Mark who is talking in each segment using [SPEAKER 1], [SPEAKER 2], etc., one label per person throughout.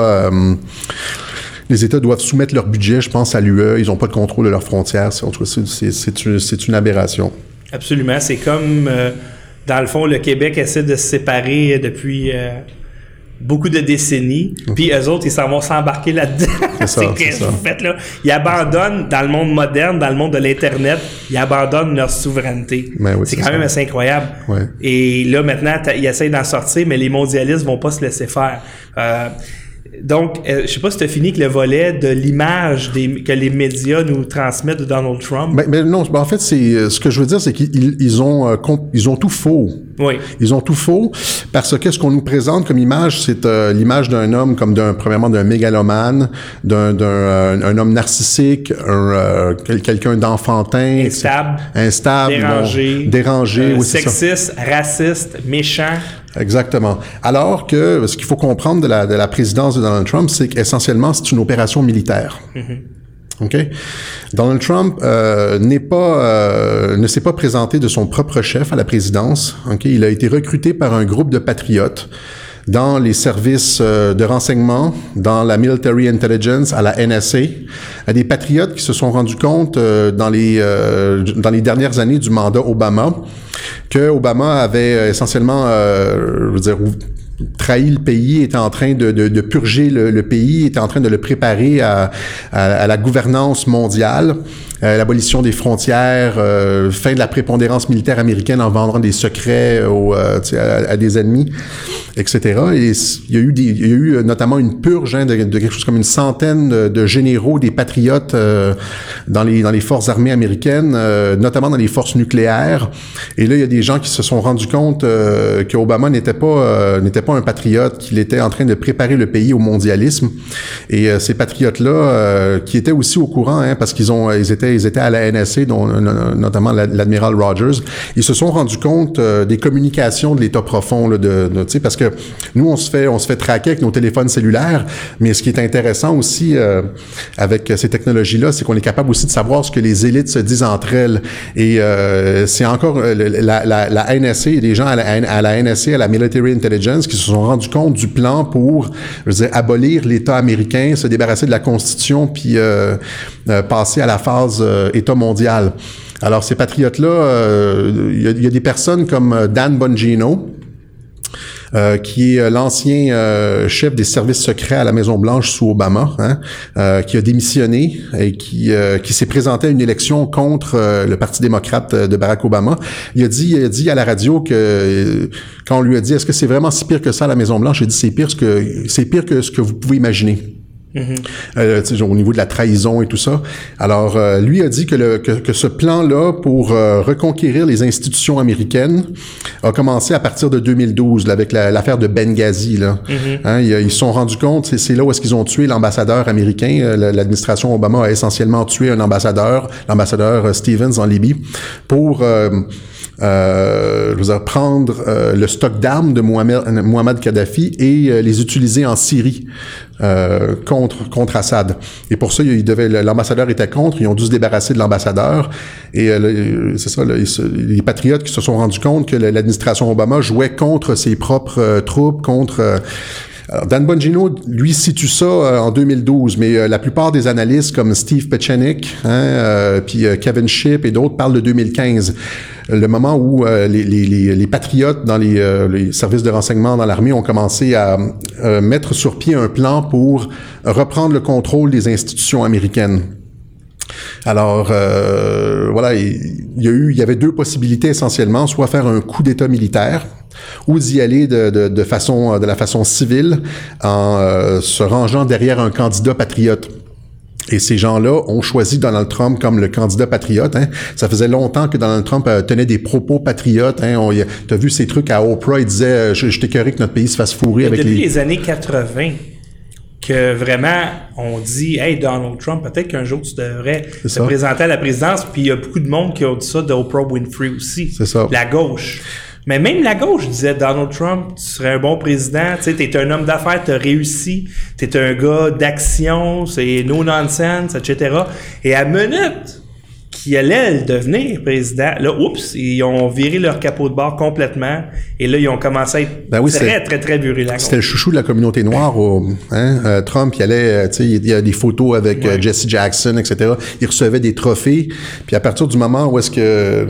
[SPEAKER 1] Euh, les États doivent soumettre leur budget, je pense, à l'UE. Ils n'ont pas de contrôle de leurs frontières. C'est une, aberration.
[SPEAKER 2] Absolument. C'est comme, euh, dans le fond, le Québec essaie de se séparer depuis euh, beaucoup de décennies. Mhm. Puis eux autres, ils s'en vont s'embarquer là-dedans. C'est ça. ce vous faites là? Ils abandonnent, dans le monde moderne, dans le monde de l'Internet, ils abandonnent leur souveraineté. Ben c'est quand même assez incroyable. Et là, maintenant, ils essayent d'en sortir, mais les mondialistes vont pas se laisser faire. Euh, donc, euh, je sais pas si tu as fini avec le volet de l'image que les médias nous transmettent de Donald Trump.
[SPEAKER 1] Mais, ben, ben non, ben, en fait, c'est euh, ce que je veux dire, c'est qu'ils ont euh, ils ont tout faux.
[SPEAKER 2] Oui.
[SPEAKER 1] Ils ont tout faux parce que ce qu'on nous présente comme image, c'est l'image d'un homme comme d'un premièrement d'un mégalomane, d'un d'un un homme narcissique, un quelqu'un d'enfantin,
[SPEAKER 2] instable,
[SPEAKER 1] instable,
[SPEAKER 2] dérangé,
[SPEAKER 1] dérangé,
[SPEAKER 2] sexiste, raciste, méchant.
[SPEAKER 1] Exactement. Alors que ce qu'il faut comprendre de la, de la présidence de Donald Trump, c'est qu'essentiellement, c'est une opération militaire. Mm-hmm. OK? Donald Trump euh, n'est pas, euh, ne s'est pas présenté de son propre chef à la présidence. OK? Il a été recruté par un groupe de patriotes dans les services euh, de renseignement, dans la military intelligence, à la NSA, à des patriotes qui se sont rendus compte euh, dans les euh, dans les dernières années du mandat Obama que Obama avait essentiellement, je veux dire, trahi le pays, était en train de, de, de purger le, le, pays, était en train de le préparer à, à, à la gouvernance mondiale, l'abolition des frontières, fin de la prépondérance militaire américaine en vendant des secrets aux, à, à, des ennemis etc. Et il y a eu, des, il y a eu euh, notamment une purge hein, de, quelque chose comme une centaine de, généraux, des patriotes euh, dans, les, dans les forces armées américaines, euh, notamment dans les forces nucléaires. Et là, il y a des gens qui se sont rendus compte euh, que n'était pas n'était pas un patriote, qu'il était en train de préparer le pays au mondialisme. Et ces patriotes-là, qui étaient aussi au courant, hein, parce qu'ils ont ils étaient ils étaient à la NSA, dont notamment l'admiral Rogers, ils se sont rendus compte des communications de l'État profond là, de, de parce que nous, on se fait, on se fait traquer avec nos téléphones cellulaires, mais ce qui est intéressant aussi euh, avec ces technologies-là, c'est qu'on est capable aussi de savoir ce que les élites se disent entre elles. Et euh, c'est encore euh, la, la, la NSA, des gens à la, à NSA, à la Military Intelligence, qui se sont rendus compte du plan pour, abolir l'État américain, se débarrasser de la Constitution, puis euh, passer à la phase État mondial. Alors, ces patriotes-là, il y, a des personnes comme Dan Bongino, euh, qui est euh, l'ancien euh, chef des services secrets à la Maison Blanche sous Obama, hein, qui a démissionné et qui, qui s'est présenté à une élection contre le Parti démocrate de Barack Obama. Il a dit, il a dit à la radio que quand on lui a dit est-ce que c'est vraiment si pire que ça à la Maison Blanche, il a dit c'est pire que c'est pire que ce que vous pouvez imaginer. Mm-hmm. euh, au niveau de la trahison et tout ça. Alors, euh, lui a dit que, le, que, que ce plan-là pour euh, reconquérir les institutions américaines a commencé à partir de 2012, là, avec l'affaire de Benghazi. Là. Mm-hmm. hein, ils se sont rendus compte, c'est là où est-ce qu'ils ont tué l'ambassadeur américain. Euh, l'administration Obama a essentiellement tué un ambassadeur, l'ambassadeur Stevens en Libye, pour euh, je veux dire, prendre euh, le stock d'armes de Mohamed, Kadhafi et euh, les utiliser en Syrie euh, contre contre Assad. Et pour ça, il devait l'ambassadeur était contre. Ils ont dû se débarrasser de l'ambassadeur. Et c'est ça, les patriotes qui se sont rendus compte que l'administration Obama jouait contre ses propres troupes, contre alors, Dan Bongino, lui, situe ça euh, en 2012, mais euh, la plupart des analystes comme Steve Pechenik, hein, euh, puis Kevin Ship et d'autres parlent de 2015 le moment où les, les, patriotes dans les, les, services de renseignement dans l'armée ont commencé à mettre sur pied un plan pour reprendre le contrôle des institutions américaines. Alors voilà, il y avait deux possibilités essentiellement, soit faire un coup d'État militaire, ou d'y aller de, façon, de la façon civile en euh, se rangeant derrière un candidat patriote. Et ces gens-là ont choisi Donald Trump comme le candidat patriote. Hein. Ça faisait longtemps que Donald Trump euh, tenait des propos patriotes. Hein. Tu as vu ces trucs à Oprah, il disait euh, Je, je que notre pays se fasse fourrer avec
[SPEAKER 2] depuis
[SPEAKER 1] les...
[SPEAKER 2] les années 80 que vraiment on dit Hey Donald Trump, peut-être qu'un jour tu devrais te présenter à la présidence. Puis il y a beaucoup de monde qui ont dit ça d'Oprah Winfrey aussi.
[SPEAKER 1] C'est ça.
[SPEAKER 2] La gauche. Mais même la gauche disait Donald Trump, tu serais un bon président, tu sais, t'es un homme d'affaires, t'as réussi, t'es un gars d'action, c'est no nonsense, etc. Et à minute qui allait devenir président. Là, oups, ils ont viré leur capot de bord complètement. Et là, ils ont commencé à être
[SPEAKER 1] Ben oui,
[SPEAKER 2] très,
[SPEAKER 1] c'est-
[SPEAKER 2] très, très virulents.
[SPEAKER 1] C'était le chouchou de la communauté noire. Hein, euh, Trump, il allait, euh, tu sais, il y a des photos avec euh, Jesse Jackson, etc. Il recevait des trophées. Puis à partir du moment où est-ce que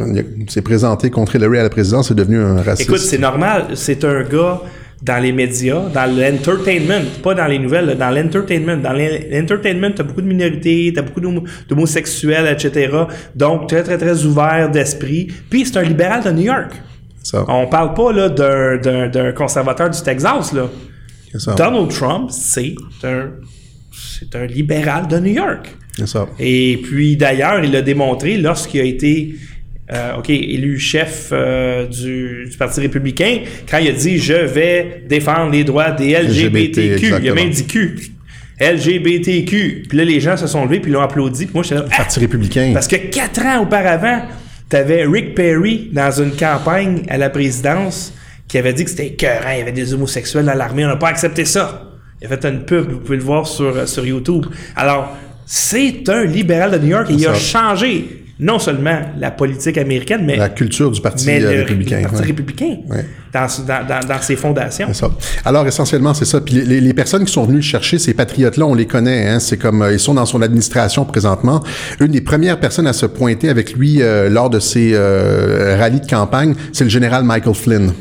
[SPEAKER 1] s'est présenté contre Hillary à la présidence, c'est devenu un raciste.
[SPEAKER 2] Écoute, c'est normal. C'est un gars dans les médias, dans l'entertainment, pas dans les nouvelles, dans l'entertainment. Dans l'entertainment, t'as beaucoup de minorités, t'as beaucoup d'homo- d'homosexuels, etc. Donc, très, très, très ouvert d'esprit. Puis, c'est un libéral de New York.
[SPEAKER 1] ça.
[SPEAKER 2] On parle pas là d'un- conservateur du Texas, là.
[SPEAKER 1] Ça.
[SPEAKER 2] Donald Trump, c'est un, c'est un libéral de New York.
[SPEAKER 1] Ça.
[SPEAKER 2] Et puis d'ailleurs, il l'a démontré lorsqu'il a été euh, OK, élu chef euh, du, du Parti républicain, quand il a dit je vais défendre les droits des LGBTQ. il a même dit Q. LGBTQ. Puis là, les gens se sont levés puis l'ont applaudi. Puis moi, j'étais là. Ah!
[SPEAKER 1] Parti républicain.
[SPEAKER 2] Parce que quatre ans auparavant, tu avais Rick Perry dans une campagne à la présidence qui avait dit que c'était écœurant, il y avait des homosexuels dans l'armée, on n'a pas accepté ça. Il a fait une pub, vous pouvez le voir sur, sur YouTube. Alors, c'est un libéral de New York et il a changé non seulement la politique américaine, mais,
[SPEAKER 1] La culture du Parti
[SPEAKER 2] mais
[SPEAKER 1] euh,
[SPEAKER 2] le,
[SPEAKER 1] républicain.
[SPEAKER 2] le Parti
[SPEAKER 1] ouais.
[SPEAKER 2] républicain
[SPEAKER 1] Ouais.
[SPEAKER 2] dans, dans, dans, ses fondations.
[SPEAKER 1] Ça. Alors essentiellement, c'est ça. Puis les- les, les personnes qui sont venues le chercher, ces patriotes-là, on les connaît. Hein? C'est comme euh, ils sont dans son administration présentement. Une des premières personnes à se pointer avec lui euh, lors de ses euh, rallyes de campagne, c'est le général Michael Flynn.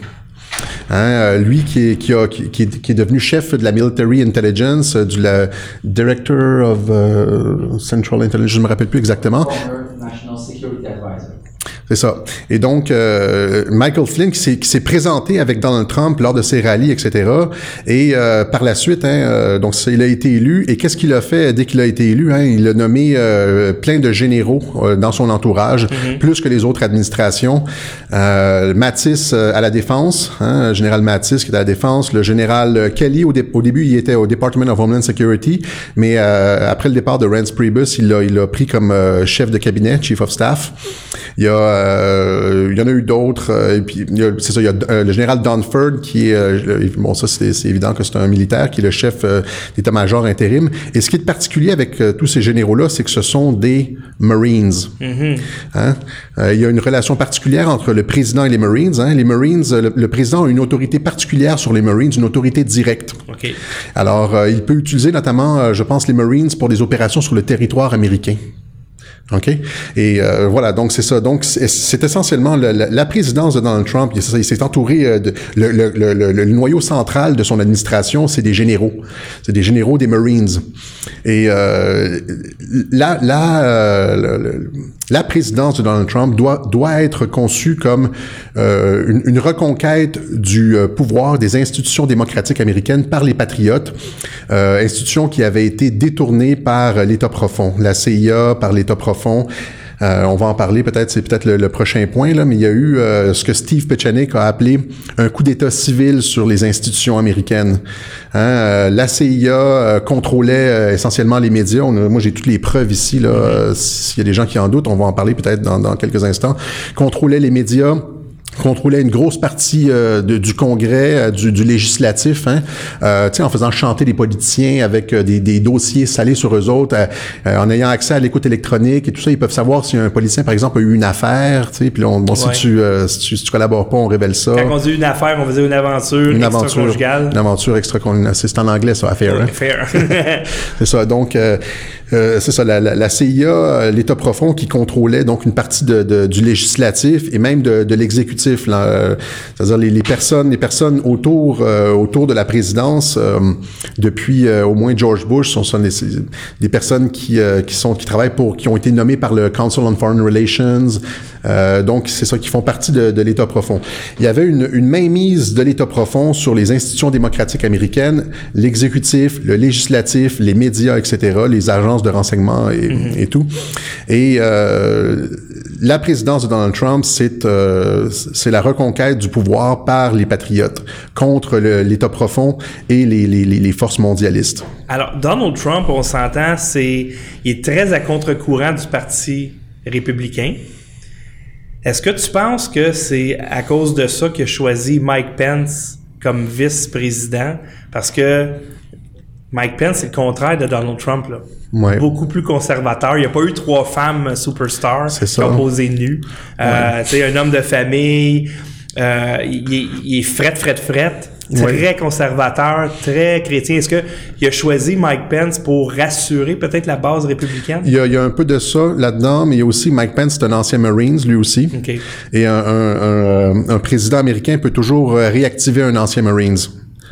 [SPEAKER 1] Hein, euh, lui qui est, a, qui, qui devenu chef de la Military Intelligence, euh, du Director of euh, Central Intelligence, je me rappelle plus exactement. C'est ça. Et donc, euh, Michael Flynn qui s'est, qui s'est présenté avec Donald Trump lors de ses rallyes, etc. Et euh, par la suite, hein, euh, donc il a été élu. Et qu'est-ce qu'il a fait dès qu'il a été élu hein? Il a nommé euh, plein de généraux euh, dans son entourage, plus que les autres administrations. Euh, Mattis euh, à la défense, hein, le général Mattis qui est à la défense, le général Kelly au, dé- au début il était au Department of Homeland Security, mais euh, après le départ de Reince Priebus, il l'a il l'a pris comme euh, chef de cabinet, chief of staff. Il y a, euh, il y en a eu d'autres. euh, et puis, c'est ça, il y a euh, le général Dunford qui est, euh, bon, ça c'est évident que c'est un militaire qui est le chef euh, d'état-major intérim. Et ce qui est particulier avec euh, tous ces généraux-là, c'est que ce sont des Marines. Hein? Euh, il y a une relation particulière entre le président et les Marines. Hein? Les Marines, euh, le, le président a une autorité particulière sur les Marines, une autorité directe. Alors, euh, il peut utiliser notamment, euh, je pense, les Marines pour des opérations sur le territoire américain. OK? Et euh, voilà, donc c'est ça. Donc, c'est essentiellement le- la, présidence de Donald Trump. Il, s'est- entouré euh, de... Le, le, le, le- noyau central de son administration, c'est des généraux. C'est des généraux des Marines. Et euh, la, la, euh, la présidence de Donald Trump doit, doit être conçue comme euh, une, reconquête du euh, pouvoir des institutions démocratiques américaines par les patriotes, euh, institutions qui avaient été détournées par l'État profond, la CIA par l'État profond. Euh, on va en parler peut-être, c'est peut-être le, le prochain point, là, mais il y a eu euh, ce que Steve Pechanik a appelé un coup d'État civil sur les institutions américaines. Hein, euh, la CIA euh, contrôlait euh, essentiellement les médias. On a- moi, j'ai toutes les preuves ici. Là, Euh, S'il y a des gens qui en doutent, on va en parler peut-être dans, dans quelques instants. Contrôlait les médias contrôlait une grosse partie euh, de- du Congrès, euh, du, du législatif, hein, euh, tu sais, en faisant chanter les politiciens avec euh, des, des dossiers salés sur eux autres, en ayant accès à l'écoute électronique et tout ça, ils peuvent savoir si un politicien, par exemple, a eu une affaire, tu sais, puis on, bon,
[SPEAKER 2] Ouais.
[SPEAKER 1] si, tu, euh, si, tu, si tu collabores pas, on révèle ça.
[SPEAKER 2] Quand on dit une affaire, on faisait une aventure,
[SPEAKER 1] Une aventure,
[SPEAKER 2] extra-conjugale.
[SPEAKER 1] une aventure extra c'est en anglais ça, affaire. hein.
[SPEAKER 2] Fair.
[SPEAKER 1] C'est ça. Donc, euh, c'est ça. La, la, la CIA, euh, l'État profond qui contrôlait donc une partie de, de- du législatif et même de, de l'exécutif. Euh, C'est-à-dire les, les personnes, les personnes autour euh, autour de la présidence euh, depuis au moins George Bush sont, sont des, des personnes qui qui sont qui travaillent pour qui ont été nommées par le Council on Foreign Relations. Euh, donc, c'est ça qui font partie de, de l'État profond. Il y avait une, une mainmise de l'État profond sur les institutions démocratiques américaines, l'exécutif, le législatif, les médias, etc., les agences de renseignement et, et tout. Et euh, la présidence de Donald Trump, c'est euh, c'est la reconquête du pouvoir par les patriotes contre l'État profond et les, les forces mondialistes.
[SPEAKER 2] Alors, Donald Trump, on s'entend, c'est, il est très à contre-courant du Parti républicain. Est-ce que tu penses que c'est à cause de ça qu'il a choisi Mike Pence comme vice-président? Parce que Mike Pence, c'est le contraire de Donald Trump. Là.
[SPEAKER 1] Ouais.
[SPEAKER 2] Beaucoup plus conservateur. Il n'y a pas eu trois femmes superstars qui ont posé nu. Euh, un homme de famille, euh, il, est- il est fret, fret, fret. Très conservateur, très chrétien. Est-ce qu'il a choisi Mike Pence pour rassurer peut-être la base républicaine?
[SPEAKER 1] Il y, a, il y a un peu de ça là-dedans, mais il y a aussi Mike Pence, c'est un ancien Marines, lui aussi.
[SPEAKER 2] OK.
[SPEAKER 1] Et un, un- un- un président américain peut toujours euh, réactiver un ancien Marines.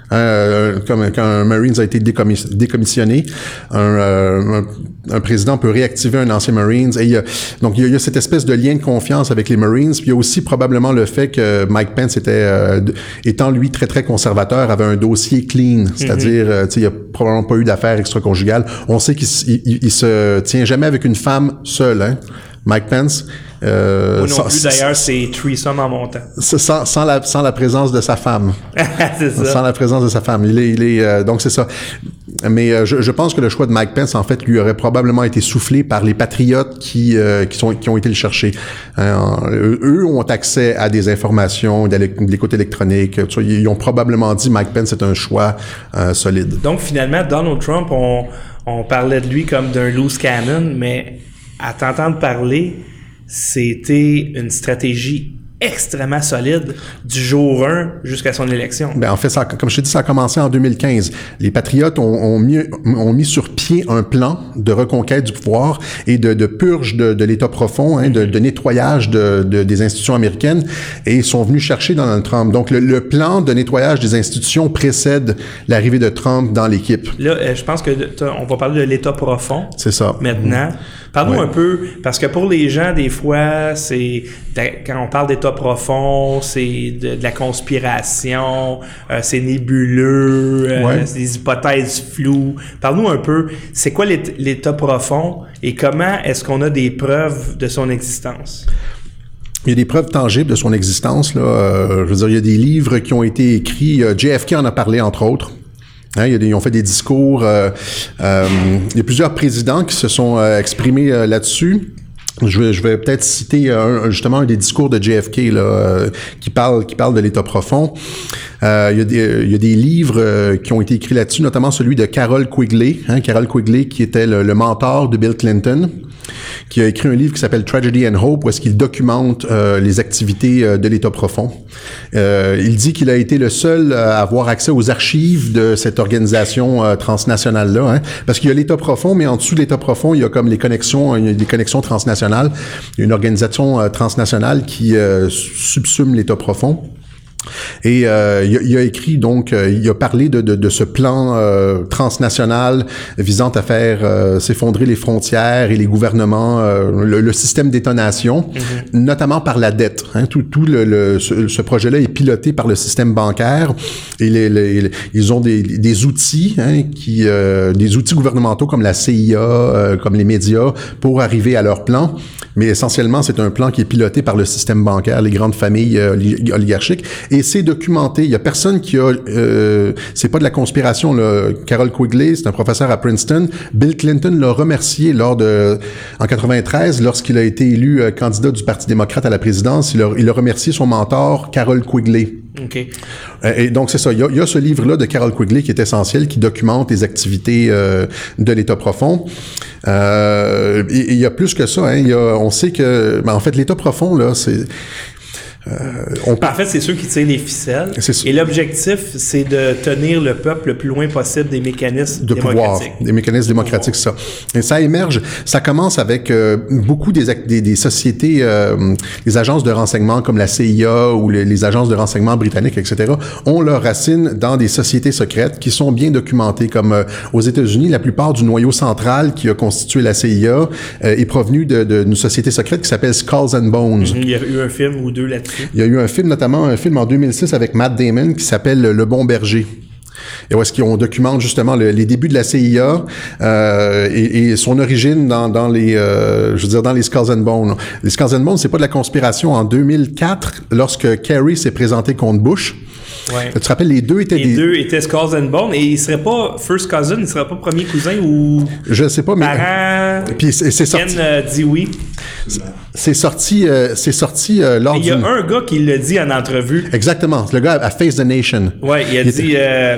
[SPEAKER 1] Hein, euh, comme quand un Marines a été décommis- décommissionné, un, euh, un- un président peut réactiver un ancien Marines. Et il y a, donc il y a, il y a cette espèce de lien de confiance avec les Marines. Puis il y a aussi probablement le fait que Mike Pence était, euh, étant lui très très conservateur, avait un dossier clean, c'est-à-dire, euh, tu sais, il y a probablement pas eu d'affaires extra-conjugales. On sait qu'il il- il se tient jamais avec une femme seule. Hein? Mike Pence. Euh,
[SPEAKER 2] Moi non
[SPEAKER 1] sans-
[SPEAKER 2] plus, d'ailleurs, c'est threesome en montant.
[SPEAKER 1] sans, sans la, sans la présence de sa femme.
[SPEAKER 2] c'est ça.
[SPEAKER 1] Sans la présence de sa femme. Il est, il est, euh, donc c'est ça. Mais euh, je, je pense que le choix de Mike Pence, en fait, lui aurait probablement été soufflé par les patriotes qui, euh, qui, sont, qui ont été le chercher. Hein, eux, ont accès à des informations, de l'é- de l'écoute électronique. Tu vois, Ils ont probablement dit Mike Pence est un choix euh, solide.
[SPEAKER 2] Donc, finalement, Donald Trump, on, on parlait de lui comme d'un loose cannon, mais à t'entendre parler, c'était une stratégie extrêmement solide du jour 1 jusqu'à son élection.
[SPEAKER 1] Ben, en fait, ça, comme je t'ai dit, ça a commencé en 2015. Les patriotes ont, ont mis, ont mis sur pied un plan de reconquête du pouvoir et de, de purge de, de l'État profond, hein, de, de nettoyage de, de- des institutions américaines, et ils sont venus chercher Donald Trump. Donc, le, le plan de nettoyage des institutions précède l'arrivée de Trump dans l'équipe.
[SPEAKER 2] Là, euh, je pense que on va parler de l'état profond.
[SPEAKER 1] C'est ça.
[SPEAKER 2] Maintenant, parle-nous
[SPEAKER 1] Ouais.
[SPEAKER 2] un peu, parce que pour les gens, des fois, c'est quand on parle d'état profond, c'est de, de la conspiration, euh, c'est nébuleux, euh,
[SPEAKER 1] Ouais.
[SPEAKER 2] c'est des hypothèses floues. Parle-nous un peu, c'est quoi l'ét- l'état profond et comment est-ce qu'on a des preuves de son existence?
[SPEAKER 1] Il y a des preuves tangibles de son existence. Là. Euh, je veux dire, il y a des livres qui ont été écrits. JFK en a parlé, entre autres. Hein, ils ont fait des discours. euh, euh, il y a plusieurs présidents qui se sont euh, exprimés là-dessus. Je vais, peut-être citer un- justement un des discours de JFK là, euh, qui parle qui parle de l'État profond. Euh, il, y a des, livres euh, qui ont été écrits là-dessus, notamment celui de Carol Quigley. Hein, Carol Quigley qui était le, mentor de Bill Clinton, qui a écrit un livre qui s'appelle Tragedy and Hope, où est-ce qu'il documente euh, les activités euh, de l'État profond. Euh, il dit qu'il a été le seul à avoir accès aux archives de cette organisation euh, transnationale-là, hein, parce qu'il y a l'État profond, mais en dessous de l'État profond, il y a comme les connexions, il des connexions transnationales. Une organisation euh, transnationale qui euh, subsume l'État profond. Et euh, il, a, il a écrit donc, euh, il a parlé de, de, de ce plan euh, transnational visant à faire euh, s'effondrer les frontières et les gouvernements, euh, le, le système d'étonation, notamment par la dette. Hein, tout tout le, le- ce, ce projet-là est piloté par le système bancaire et les, les- les- ils ont des, des outils, hein, qui, euh, des outils gouvernementaux comme la CIA, euh, comme les médias, pour arriver à leur plan. Mais essentiellement, c'est un plan qui est piloté par le système bancaire, les grandes familles oli- oligarchiques. Et c'est documenté. Il y a personne qui a... Euh, c'est pas de la conspiration. Là. Carol Quigley, c'est un professeur à Princeton. Bill Clinton l'a remercié lors de... En 93, lorsqu'il a été élu euh, candidat du Parti démocrate à la présidence. Il a, il a remercié son mentor, Carol Quigley.
[SPEAKER 2] OK.
[SPEAKER 1] Euh, Et donc, c'est ça. Il y, a, il y a ce livre-là de Carol Quigley qui est essentiel, qui documente les activités euh, de l'État profond. Euh, et, et il y a plus que ça. Hein. Il y a, on sait que, ben, en fait, l'État profond, là, c'est... euh, on
[SPEAKER 2] En fait, c'est ceux qui tirent les ficelles. Et l'objectif, c'est de tenir le peuple le plus loin possible des mécanismes
[SPEAKER 1] de pouvoir, des mécanismes démocratiques, ça. Et ça émerge, ça commence avec euh, beaucoup des, ac- des, des sociétés, euh, des agences de renseignement comme la CIA ou les, les agences de renseignement britanniques, etc., ont leurs racines dans des sociétés secrètes qui sont bien documentées, comme euh, aux États-Unis, la plupart du noyau central qui a constitué la CIA est provenu de- de- d'une société secrète qui s'appelle Skulls and Bones.
[SPEAKER 2] Il y a eu un film ou deux là-dessus.
[SPEAKER 1] Il y a eu un film, notamment un film en 2006 avec Matt Damon qui s'appelle Le Bon Berger. Et où est-ce qu'on documente justement le- les débuts de la CIA euh, et, son origine dans, dans les, euh, je veux dire, dans les Skulls and Bones. Les Skulls and Bones, c'est pas de la conspiration. En 2004, lorsque Kerry s'est présenté contre Bush,
[SPEAKER 2] Ouais.
[SPEAKER 1] tu te rappelles, les deux étaient
[SPEAKER 2] Les
[SPEAKER 1] des...
[SPEAKER 2] deux étaient Skulls and Bones et ils seraient pas first cousin, ils seraient pas premier cousin ou
[SPEAKER 1] Je sais pas, mais...
[SPEAKER 2] parent.
[SPEAKER 1] Puis c'est sorti,
[SPEAKER 2] euh, dit oui.
[SPEAKER 1] c'est sorti, euh, c'est sorti euh, lors
[SPEAKER 2] Il y a un gars qui l'a dit en entrevue.
[SPEAKER 1] Exactement, le gars à Face the Nation.
[SPEAKER 2] Ouais, il a
[SPEAKER 1] Il
[SPEAKER 2] dit euh,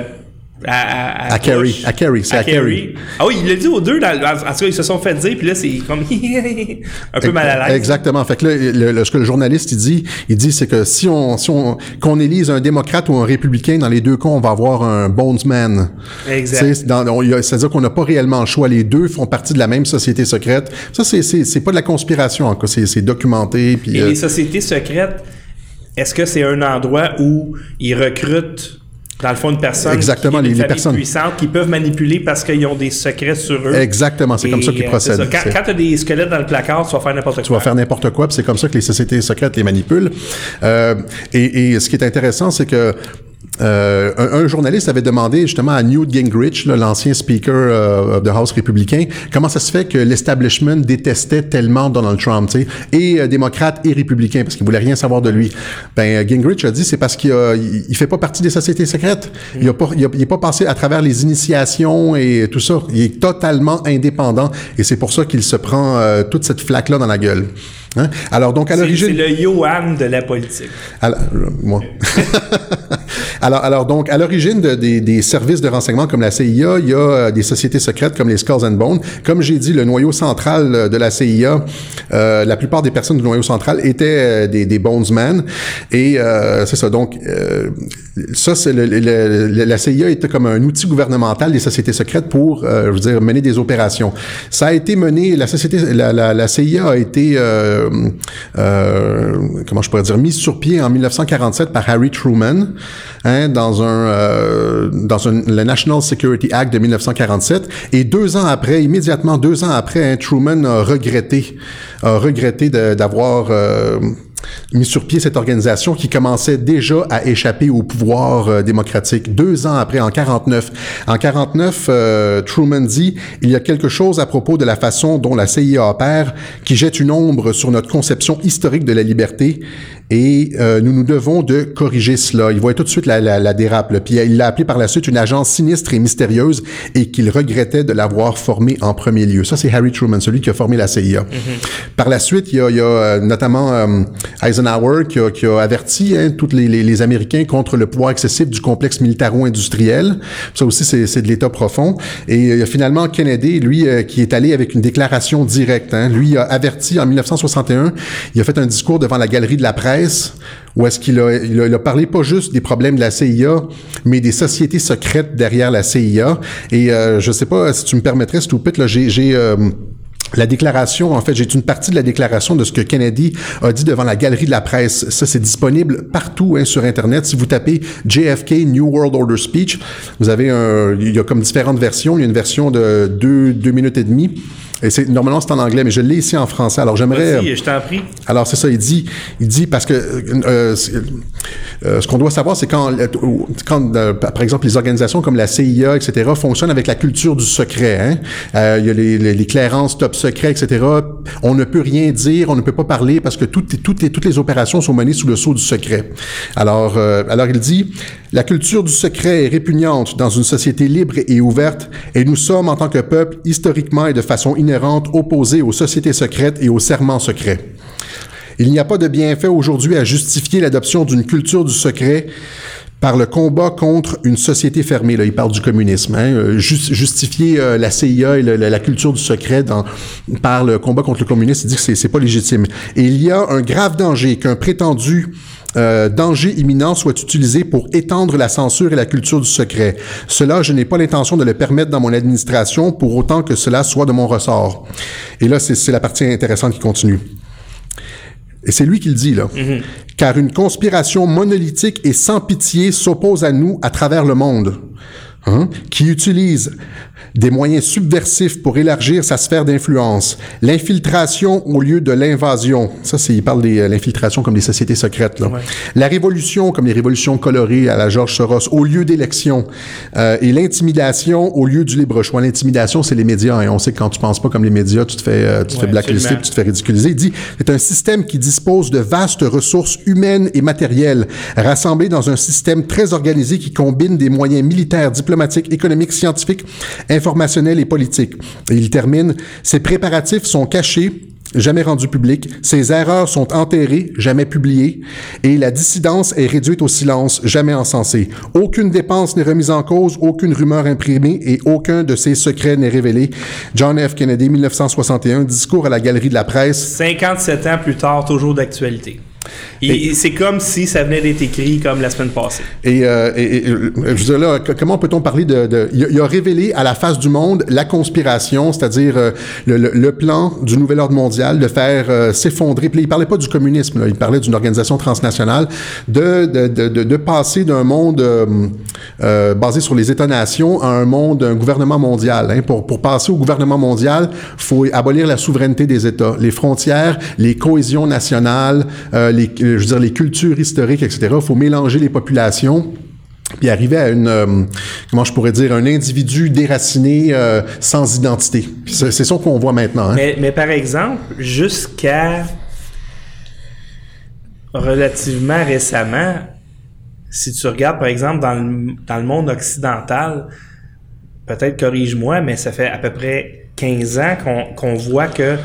[SPEAKER 2] À,
[SPEAKER 1] à, Kerry. À Kerry, c'est à, Kerry.
[SPEAKER 2] Ah oui, il l'a dit aux deux. Dans, en tout cas, ils se sont fait dire, puis là, c'est comme un peu mal à l'aise.
[SPEAKER 1] Exactement. Fait que là, le, ce que le journaliste il dit, il dit, c'est que si on, si on, qu'on élise un démocrate ou un républicain, dans les deux cas, on va avoir un bonesman.
[SPEAKER 2] Exact.
[SPEAKER 1] C'est-à-dire qu'on n'a pas réellement le choix. Les deux font partie de la même société secrète. Ça, c'est, c'est, c'est pas de la conspiration, en cas. C'est, c'est documenté. Puis,
[SPEAKER 2] Et les sociétés secrètes, est-ce que c'est un endroit où ils recrutent dans le fond, une personne
[SPEAKER 1] Exactement,
[SPEAKER 2] qui
[SPEAKER 1] les, personnes
[SPEAKER 2] puissantes qui peuvent manipuler parce qu'ils ont des secrets sur eux.
[SPEAKER 1] Exactement, c'est comme ça qu'ils euh, procèdent.
[SPEAKER 2] Quand, quand tu as des squelettes dans le placard, tu vas faire n'importe quoi.
[SPEAKER 1] Tu vas faire n'importe quoi, puis c'est comme ça que les sociétés secrètes les manipulent. Euh, et, et, ce qui est intéressant, c'est que euh, un, journaliste avait demandé justement à Newt Gingrich, l'ancien speaker euh, de House républicain, comment ça se fait que l'establishment détestait tellement Donald Trump, tu sais, et euh, démocrate et républicain, parce qu'il voulait rien savoir de lui. Ben Gingrich a dit c'est parce qu'il il, fait pas partie des sociétés secrètes. Il a pas, il, a, est pas passé à travers les initiations et tout ça. Il est totalement indépendant et c'est pour ça qu'il se prend toute cette flaque là dans la gueule. Hein? Alors donc à l'origine,
[SPEAKER 2] c'est le Johan de la politique.
[SPEAKER 1] Alors, moi. Alors, donc, à l'origine de, des, services de renseignement comme la CIA, il y a euh, des sociétés secrètes comme les Skulls and Bones. Comme j'ai dit, le noyau central euh, de la CIA, euh, la plupart des personnes du noyau central étaient euh, des, des bonesmen. Et c'est ça. Donc, ça, c'est le, la CIA était comme un outil gouvernemental des sociétés secrètes pour, je veux dire, mener des opérations. Ça a été mené. La société, la, la, la CIA a été, comment je pourrais dire, mise sur pied en 1947 par Harry Truman. Hein, dans un euh, dans un, le National Security Act de 1947. Et deux ans après, immédiatement deux ans après, hein, Truman a regretté a regretté d'avoir euh, mis sur pied cette organisation qui commençait déjà à échapper au pouvoir euh, démocratique deux ans après, en 49. En 49, euh, Truman dit il y a quelque chose à propos de la façon dont la CIA opère qui jette une ombre sur notre conception historique de la liberté et euh, nous nous devons de corriger cela. Il voit tout de suite la, la, la dérape. Puis il l'a appelé par la suite une agence sinistre et mystérieuse et qu'il regrettait de l'avoir formée en premier lieu. Ça, c'est Harry Truman, celui qui a formé la CIA. Mm-hmm. Par la suite, il y a, il y a notamment Eisenhower qui a, qui a averti hein, tous les, les, les, Américains contre le pouvoir excessif du complexe militaro-industriel. Ça aussi, c'est de l'État profond. Et il y a finalement Kennedy, lui, euh, qui est allé avec une déclaration directe. Hein. Lui a averti en 1961, il a fait un discours devant la galerie de la presse où est-ce qu'il a, il a, parlé pas juste des problèmes de la CIA, mais des sociétés secrètes derrière la CIA. Et euh, je sais pas si tu me permettrais, stupide, là, j'ai... Euh, la déclaration, en fait, j'ai une partie de la déclaration de ce que Kennedy a dit devant la galerie de la presse. Ça, c'est disponible partout hein, sur Internet. Si vous tapez JFK New World Order Speech, vous avez un, il y a comme différentes versions. Il y a une version de deux, deux minutes et demie. Et c'est normalement c'est en anglais, mais je l'ai ici en français. Alors j'aimerais.
[SPEAKER 2] je t'en prie.
[SPEAKER 1] Alors c'est ça, il dit, il dit parce que euh, euh, ce qu'on doit savoir, c'est quand, quand euh, par exemple les organisations comme la CIA, etc. fonctionnent avec la culture du secret. Hein? Euh, il y a les, les, les, clairances top secret, etc. On ne peut rien dire, on ne peut pas parler parce que toutes, les, opérations sont menées sous le sceau du secret. Alors, alors il dit, la culture du secret est répugnante dans une société libre et ouverte, et nous sommes en tant que peuple historiquement et de façon inhérente opposés aux sociétés secrètes et aux serments secrets. Il n'y a pas de bienfait aujourd'hui à justifier l'adoption d'une culture du secret par le combat contre une société fermée. Là, il parle du communisme. Hein, euh, justifier euh, la CIA et la culture du secret par le combat contre le communisme, il dit que c'est pas légitime. Et il y a un grave danger qu'un prétendu euh, danger imminent soit utilisé pour étendre la censure et la culture du secret. Cela, je n'ai pas l'intention de le permettre dans mon administration pour autant que cela soit de mon ressort. Et là, c'est la partie intéressante qui continue. Et c'est lui qui le dit, là. Mm-hmm. Car une conspiration monolithique et sans pitié s'oppose à nous à travers le monde, hein, qui utilise des moyens subversifs pour élargir sa sphère d'influence, l'infiltration au lieu de l'invasion. Ça, c'est, il parle de euh, l'infiltration comme des sociétés secrètes. Là. La révolution comme les révolutions colorées à la George Soros au lieu d'élections euh, et l'intimidation au lieu du libre choix. L'intimidation, c'est les médias. Et hein. on sait que quand tu penses pas comme les médias, tu te fais, euh, tu te fais blacklister, tu te fais ridiculiser. Il dit, c'est un système qui dispose de vastes ressources humaines et matérielles rassemblées dans un système très organisé qui combine des moyens militaires, diplomatiques, économiques, scientifiques, informationnel et politique. Il termine, ces préparatifs sont cachés jamais rendu public. Ses erreurs sont enterrées, jamais publiées. Et la dissidence est réduite au silence, jamais encensée. Aucune dépense n'est remise en cause, aucune rumeur imprimée et aucun de ses secrets n'est révélé. John F. Kennedy, 1961, discours à la Galerie de la Presse.
[SPEAKER 2] 57 ans plus tard, toujours d'actualité. C'est comme si ça venait d'être écrit comme la semaine passée.
[SPEAKER 1] Et, euh, et, je veux dire là, comment peut-on parler de... de il, a, révélé à la face du monde la conspiration, c'est-à-dire euh, le, le, plan du nouvel ordre mondial de faire euh, s'effondrer. Puis il parlait pas du communisme, là, il parlait d'une organisation transnationale, de, de, de, de passer d'un monde euh, basé sur les États-nations à un monde, un gouvernement mondial. Hein. Pour, pour passer au gouvernement mondial, faut abolir la souveraineté des États, les frontières, les cohésions nationales, les, je veux dire, les cultures historiques, etc. Il faut mélanger les populations puis arriver à une, euh, comment je pourrais dire, un individu déraciné euh, sans identité. C'est ça qu'on voit maintenant. Hein.
[SPEAKER 2] Mais, mais, par exemple, jusqu'à relativement récemment, si tu regardes par exemple dans le, dans le monde occidental, peut-être corrige-moi, mais ça fait à peu près 15 ans qu'on voit que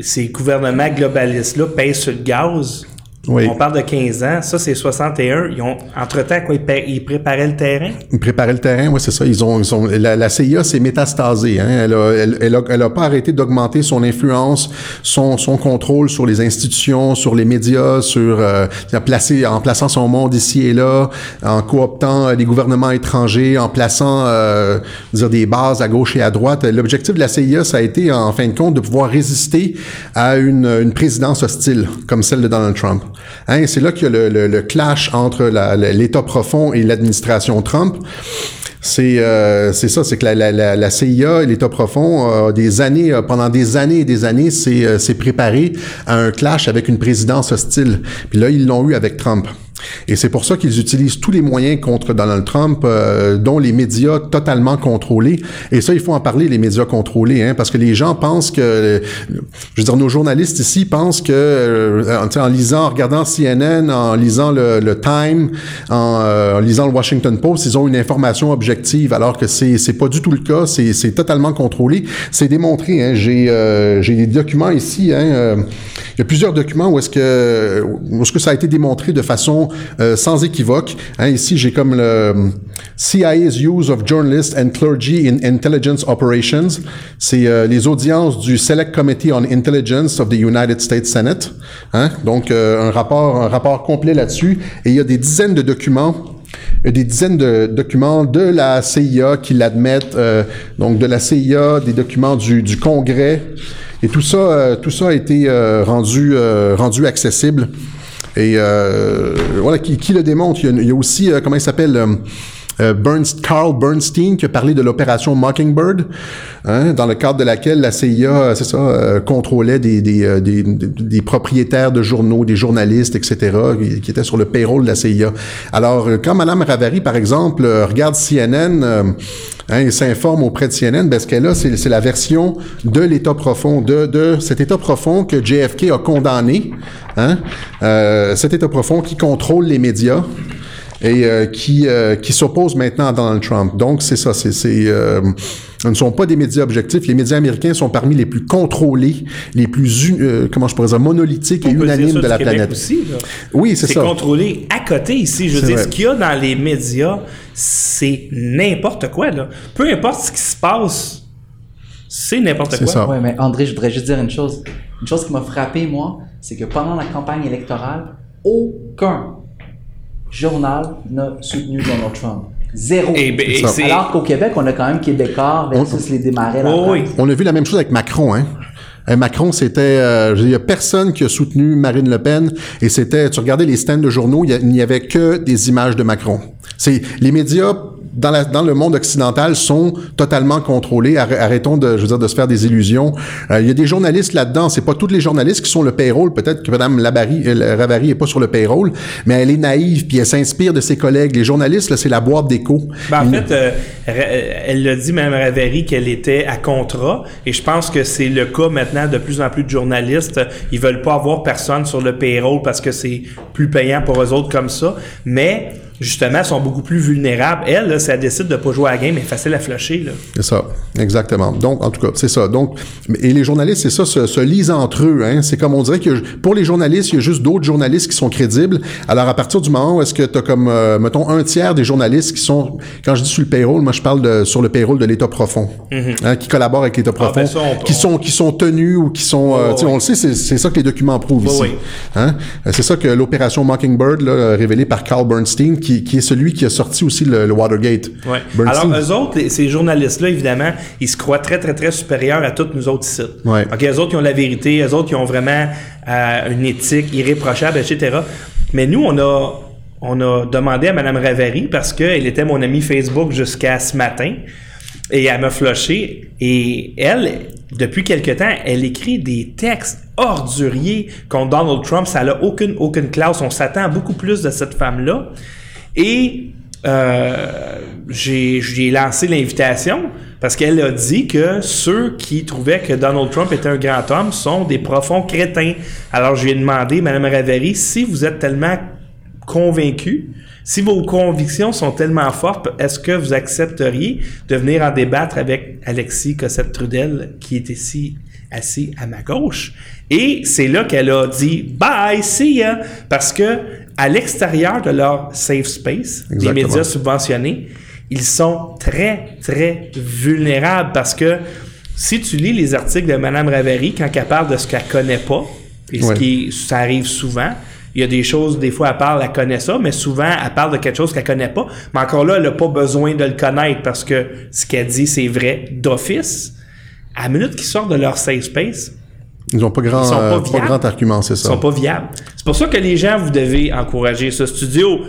[SPEAKER 2] ces gouvernements globalistes-là pèsent sur le gaz on parle de 15 ans. Ça, c'est 61. Ils ont, entre-temps, quoi, ils, préparaient le terrain?
[SPEAKER 1] Ils préparaient le terrain, oui, c'est ça. Ils ont, ils la, CIA s'est métastasée. Hein. Elle, a, elle, elle, a, pas arrêté d'augmenter son influence, son, son contrôle sur les institutions, sur les médias, sur euh, placer, en plaçant son monde ici et là, en cooptant les gouvernements étrangers, en plaçant euh, dire des bases à gauche et à droite. L'objectif de la CIA, ça a été, en fin de compte, de pouvoir résister à une, une présidence hostile, comme celle de Donald Trump. Hein, c'est là qu'il y a le, clash entre l'État profond et l'administration Trump. C'est euh, ça, c'est que la, CIA et l'État profond, des années, pendant des années et des années, s'est préparé à un clash avec une présidence hostile. Puis là, ils l'ont eu avec Trump. Et c'est pour ça qu'ils utilisent tous les moyens contre Donald Trump, euh, dont les médias totalement contrôlés. Et ça, il faut en parler, les médias contrôlés, hein, parce que les gens pensent que, je veux dire, nos journalistes ici pensent que, euh, en lisant, en regardant CNN, en lisant le, le Time, en, euh, en, lisant le Washington Post, ils ont une information objective, alors que c'est c'est pas du tout le cas. C'est totalement contrôlé. C'est démontré. Hein, j'ai j'ai des documents ici. Hein, il y a plusieurs documents où est-ce que où est-ce que ça a été démontré de façon euh, sans équivoque. Hein, ici, j'ai comme le CIA's use of journalists and clergy in intelligence operations. C'est euh, les audiences du Select Committee on Intelligence of the United States Senate. Hein, donc, euh, un rapport, un rapport complet là-dessus. Et il y a des dizaines de documents des dizaines de documents de la CIA qui l'admettent, donc de la CIA, des documents du, du Congrès, et tout ça, tout ça a été rendu rendu accessible et euh, voilà, qui, qui, le démontre? Il y a, aussi, euh, comment il s'appelle euh, euh Carl Bernstein qui a parlé de l'opération Mockingbird, hein, dans le cadre de laquelle la CIA, c'est ça, contrôlait des, des, des, des, propriétaires de journaux, des journalistes, etc., qui, étaient sur le payroll de la CIA. Alors, quand Madame Ravary, par exemple, regarde CNN hein, et s'informe auprès de CNN, ben, ce qu'elle a, c'est la version de l'État profond, de, de cet État profond que JFK a condamné Hein? Euh, cet État profond qui contrôle les médias et euh, qui, euh, qui s'oppose maintenant à Donald Trump. Donc, c'est ça, c'est... ce ne sont pas des médias objectifs. Les médias américains sont parmi les plus contrôlés, les plus, comment je pourrais dire, monolithiques et unanimes de la planète.
[SPEAKER 2] Aussi,
[SPEAKER 1] Oui, c'est ça.
[SPEAKER 2] C'est contrôlé à côté ici. Je veux dire, ce qu'il y a dans les médias, c'est n'importe quoi. Là. Peu importe ce qui se passe, c'est n'importe quoi.
[SPEAKER 3] Oui, mais André, je voudrais juste dire une chose. Une chose qui m'a frappé, moi, c'est que pendant la campagne électorale, aucun journal n'a soutenu Donald Trump. Zéro.
[SPEAKER 2] Et, ben,
[SPEAKER 3] Alors qu'au Québec, on a quand même Québécois versus les démarrer.
[SPEAKER 1] Oh, oui. On a vu la même chose avec Macron, hein. Macron, c'était, euh, il y a personne qui a soutenu Marine Le Pen et c'était, tu regardais les stands de journaux, il n'y avait que des images de Macron. C'est les médias dans, la, dans le monde occidental sont totalement contrôlés. Arrêtons de, je veux dire, de se faire des illusions. Euh, il y a des journalistes là-dedans. C'est pas tous les journalistes qui sont le payroll. Peut-être que Mme Labary, euh, Ravary est pas sur le payroll, mais elle est naïve puis elle s'inspire de ses collègues. Les journalistes, là, c'est la boîte d'écho.
[SPEAKER 2] Ben, en fait, euh, elle l'a dit, Mme Ravary, qu'elle était à contrat. Et je pense que c'est le cas maintenant de plus en plus de journalistes. Ils veulent pas avoir personne sur le payroll parce que c'est plus payant pour eux autres comme ça. Mais justement, sont beaucoup plus vulnérables. Elle, là, si elle décide de pas jouer à la game, elle est facile à flusher.
[SPEAKER 1] C'est ça, exactement. Donc, en tout cas, c'est ça. Donc, et les journalistes, c'est ça, se, se, lisent entre eux. Hein. C'est comme on dirait que pour les journalistes, il y a juste d'autres journalistes qui sont crédibles. Alors, à partir du moment où est-ce que tu as comme, euh, mettons, un tiers des journalistes qui sont, quand je dis sur le payroll, moi je parle de, sur le payroll de l'État profond, mm-hmm. hein, qui collaborent avec l'État profond, ah, ben ça, on, qui sont qui sont tenus ou qui sont, euh, oh, on le sait, c'est ça que les documents prouvent ici. Hein? Euh, c'est ça que l'opération Mockingbird, là, révélée par Carl Bernstein, qui, qui, est celui qui a sorti aussi le, Watergate.
[SPEAKER 2] Ouais. Alors, eux autres, ces journalistes-là, évidemment, ils se croient très, très, très supérieurs à tous nous autres sites.
[SPEAKER 1] Ouais.
[SPEAKER 2] OK, eux autres, ils ont la vérité, eux autres, ils ont vraiment euh, une éthique irréprochable, etc. Mais nous, on a, on a demandé à Mme Ravary, parce qu'elle était mon amie Facebook jusqu'à ce matin, et elle m'a flushé. Et elle, depuis quelque temps, elle écrit des textes orduriers contre Donald Trump. Ça n'a aucune, aucune classe. On s'attend beaucoup plus de cette femme-là. Et euh, j'ai lancé l'invitation parce qu'elle a dit que ceux qui trouvaient que Donald Trump était un grand homme sont des profonds crétins. Alors, je lui ai demandé, Mme Ravary, si vous êtes tellement convaincu, si vos convictions sont tellement fortes, est-ce que vous accepteriez de venir en débattre avec Alexis Cossette-Trudel, qui est ici assis à ma gauche? Et c'est là qu'elle a dit bye, see ya, parce que à l'extérieur de leur safe space, les médias subventionnés, ils sont très, très vulnérables parce que si tu lis les articles de Mme Ravary quand elle parle de ce qu'elle connaît pas, et ce qui ça arrive souvent, il y a des choses, des fois, elle parle, elle connaît ça, mais souvent, elle parle de quelque chose qu'elle connaît pas. Mais encore là, elle n'a pas besoin de le connaître parce que ce qu'elle dit, c'est vrai d'office. À la minute qu'ils sortent de leur safe space,
[SPEAKER 1] ils n'ont pas grand, pas, grand argument, c'est ça.
[SPEAKER 2] Ils sont pas viables. C'est pour ça que les gens, vous devez encourager ce studio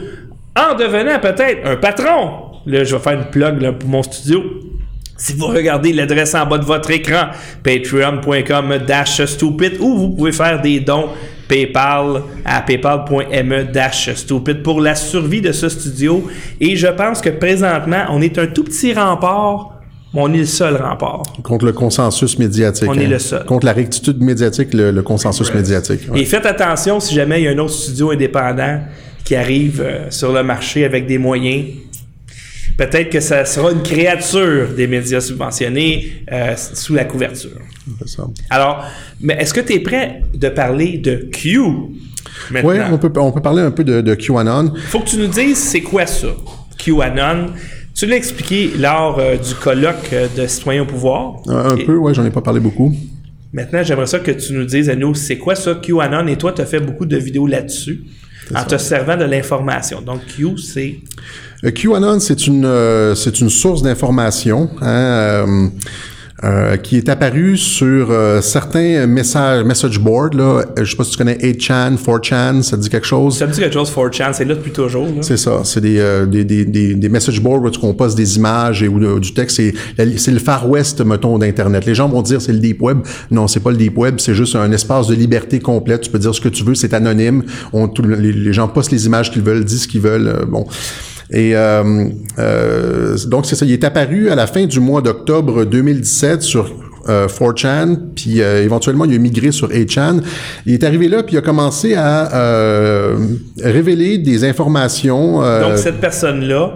[SPEAKER 2] en devenant peut-être un patron. Là, je vais faire une plug pour mon studio. Si vous regardez l'adresse en bas de votre écran, patreon.com dash stupid, ou vous pouvez faire des dons PayPal à paypal.me dash stupid pour la survie de ce studio. Et je pense que présentement, on est un tout petit rempart on est le seul rempart.
[SPEAKER 1] Contre le consensus médiatique.
[SPEAKER 2] On est hein. le seul.
[SPEAKER 1] Contre la rectitude médiatique, le, consensus médiatique.
[SPEAKER 2] Et faites attention si jamais il y a un autre studio indépendant qui arrive euh, sur le marché avec des moyens. Peut-être que ça sera une créature des médias subventionnés euh, sous la couverture. Alors, mais est-ce que tu es prêt de parler de Q
[SPEAKER 1] Oui, on peut, on peut parler un peu de, de QAnon.
[SPEAKER 2] faut que tu nous dises c'est quoi ça, QAnon? Tu l'as expliqué lors euh, du colloque euh, de citoyens au pouvoir?
[SPEAKER 1] un peu, oui, j'en ai pas parlé beaucoup.
[SPEAKER 2] Maintenant, j'aimerais ça que tu nous dises à nous, c'est quoi ça, QAnon? Et toi, tu as fait beaucoup de vidéos là-dessus en te servant de l'information. Donc, Q, c'est...
[SPEAKER 1] Euh, QAnon, c'est une, c'est une source d'information. Hein, euh, qui est apparu sur euh, certains messages, message boards. Là. Je sais pas si tu connais 8chan, 4chan, ça te dit quelque chose?
[SPEAKER 2] Ça me dit quelque chose, 4chan, c'est là depuis toujours.
[SPEAKER 1] C'est ça, c'est des, euh, des, des, des, des, message boards où tu composes des images et ou du texte. C'est le Far West, mettons, d'Internet. Les gens vont dire c'est le Deep Web. Non, c'est pas le Deep Web, c'est juste un espace de liberté complète. Tu peux dire ce que tu veux, c'est anonyme. On, les, les, gens postent les images qu'ils veulent, disent ce qu'ils veulent. bon. Et euh, euh, donc, c'est ça. Il est apparu à la fin du mois d'octobre 2017 sur euh, 4chan, puis euh, éventuellement il a migré sur 8chan. Il est arrivé là, puis il a commencé à euh, révéler des informations.
[SPEAKER 2] Donc cette personne-là,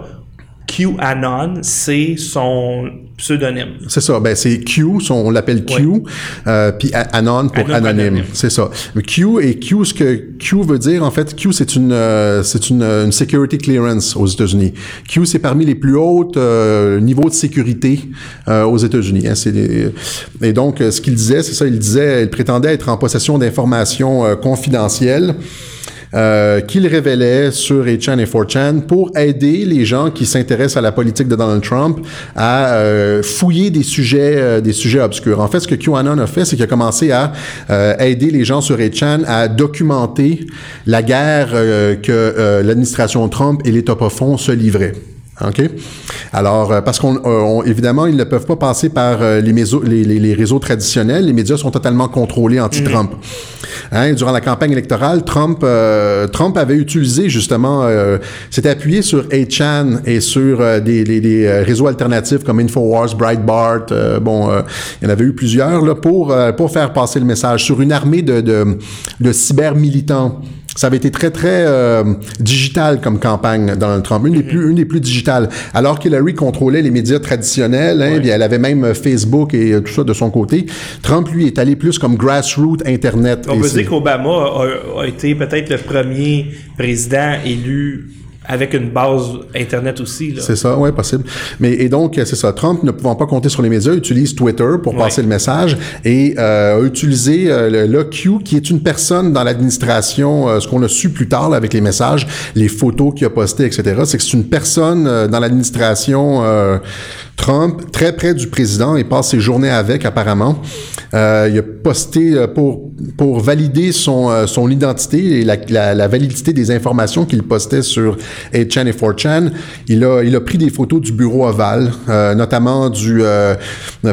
[SPEAKER 2] QAnon, c'est son pseudonyme.
[SPEAKER 1] C'est ça. Ben c'est Q, on l'appelle Q, euh, puis Anon pour anonyme. C'est ça. Q et Q, ce que Q veut dire en fait, Q c'est une euh, c'est une, une, security clearance aux États-Unis. Q c'est parmi les plus hauts euh, niveaux de sécurité euh, aux États-Unis. Hein, et donc ce qu'il disait, c'est ça, il disait, il prétendait être en possession d'informations confidentielles euh, qu'il révélait sur 8chan et 4chan pour aider les gens qui s'intéressent à la politique de Donald Trump à euh, fouiller des sujets, euh, des sujets obscurs. En fait, ce que QAnon a fait, c'est qu'il a commencé à euh, aider les gens sur 8chan à documenter la guerre que l'administration Trump et l'État profond se livraient. OK? Alors, euh, parce qu'on euh, évidemment, ils ne peuvent pas passer par euh, les, les, les, réseaux traditionnels. Les médias sont totalement contrôlés anti-Trump. Mhm. Hein, durant la campagne électorale, Trump, Trump avait utilisé justement, s'était appuyé sur 8chan et sur des, réseaux alternatifs comme Infowars, Breitbart. bon, il y en avait eu plusieurs là, pour pour faire passer le message sur une armée de, de, de cyber militants ça avait été très, très euh, digital comme campagne, Donald Trump. Une des plus, une des plus digitales. Alors qu'Hillary contrôlait les médias traditionnels, hein, bien, elle avait même Facebook et tout ça de son côté. Trump, lui, est allé plus comme grassroots Internet.
[SPEAKER 2] On peut dire qu'Obama a, a été peut-être le premier président élu avec une base Internet aussi.
[SPEAKER 1] C'est ça, oui, possible. Mais et donc, c'est ça. Trump, ne pouvant pas compter sur les médias, utilise Twitter pour passer le message et euh, a utilisé euh, le, Q, qui est une personne dans l'administration, euh, ce qu'on a su plus tard là, avec les messages, les photos qu'il a postées, etc., c'est que c'est une personne euh, dans l'administration Trump, très près du président, il passe ses journées avec apparemment. Euh, il a posté euh, pour pour valider son euh, son identité et la, la, la validité des informations qu'il postait sur 8chan et 4chan. Il a il a pris des photos du bureau ovale, euh, notamment du euh,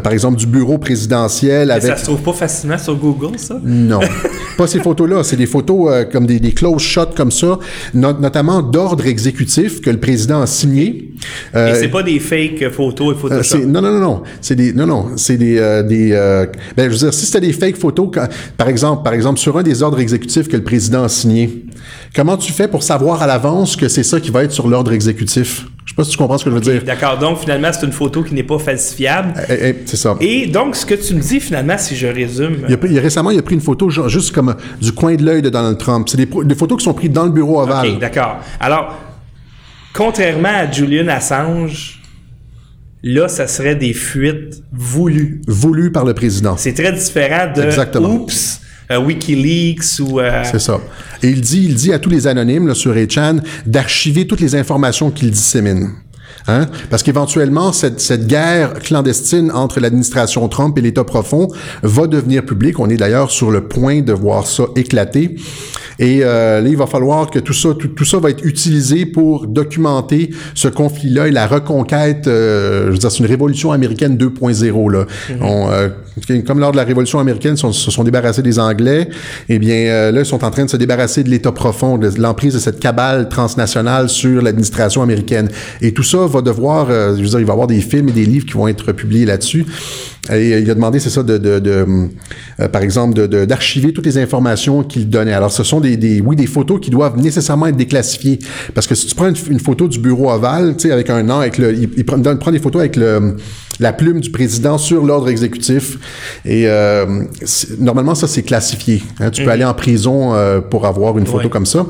[SPEAKER 1] par exemple du bureau présidentiel.
[SPEAKER 2] Mais
[SPEAKER 1] avec...
[SPEAKER 2] ça se trouve pas facilement sur Google, ça?
[SPEAKER 1] Non, pas ces photos-là. C'est des photos comme des, des close shots comme ça, no notamment d'ordre exécutif que le président a signé.
[SPEAKER 2] et c'est pas des fake photos
[SPEAKER 1] euh, non, non, non, non. C'est des, non, non. C'est des, euh, des euh, ben, je veux dire, si c'était des fake photos, quand, par exemple, par exemple, sur un des ordres exécutifs que le président a signé, comment tu fais pour savoir à l'avance que c'est ça qui va être sur l'ordre exécutif? Je sais pas si tu comprends ce que je veux dire.
[SPEAKER 2] D'accord. Donc, finalement, c'est une photo qui n'est pas falsifiable.
[SPEAKER 1] Eh, eh, c'est ça.
[SPEAKER 2] Et donc, ce que tu me dis, finalement, si je résume.
[SPEAKER 1] Il a, pris, il a récemment, il a pris une photo genre, juste comme du coin de l'œil de Donald Trump. C'est des, des, photos qui sont prises dans le bureau ovale.
[SPEAKER 2] OK, d'accord. Alors, contrairement à Julian Assange, Là, ça serait des fuites voulues.
[SPEAKER 1] Voulues par le président.
[SPEAKER 2] C'est très différent de
[SPEAKER 1] Exactement.
[SPEAKER 2] Oups, WikiLeaks ou. Euh...
[SPEAKER 1] C'est ça. Et il dit, il dit à tous les anonymes là, sur 8chan d'archiver toutes les informations qu'il dissémine. Hein? Parce qu'éventuellement, cette, cette guerre clandestine entre l'administration Trump et l'État profond va devenir publique. On est d'ailleurs sur le point de voir ça éclater. Et euh, là, il va falloir que tout ça, tout, tout, ça va être utilisé pour documenter ce conflit-là et la reconquête. Euh, je veux dire, c'est une révolution américaine 2.0 là. On, euh, comme lors de la révolution américaine, ils se sont débarrassés des Anglais. Eh bien, là, ils sont en train de se débarrasser de l'État profond, de l'emprise de cette cabale transnationale sur l'administration américaine. Et tout ça va devoir, euh, je veux dire, il va y avoir des films et des livres qui vont être publiés là-dessus. Et il a demandé, c'est ça, de, de, de euh, par exemple, d'archiver toutes les informations qu'il donnait. Alors, ce sont des, des, oui, des photos qui doivent nécessairement être déclassifiées. Parce que si tu prends une, une photo du bureau ovale, tu sais, avec un an, avec le, il, il prend, prend des photos avec le, la plume du président sur l'ordre exécutif. Et euh, normalement, ça, c'est classifié. Hein. Tu mmh. peux aller en prison euh, pour avoir une photo ouais. comme ça.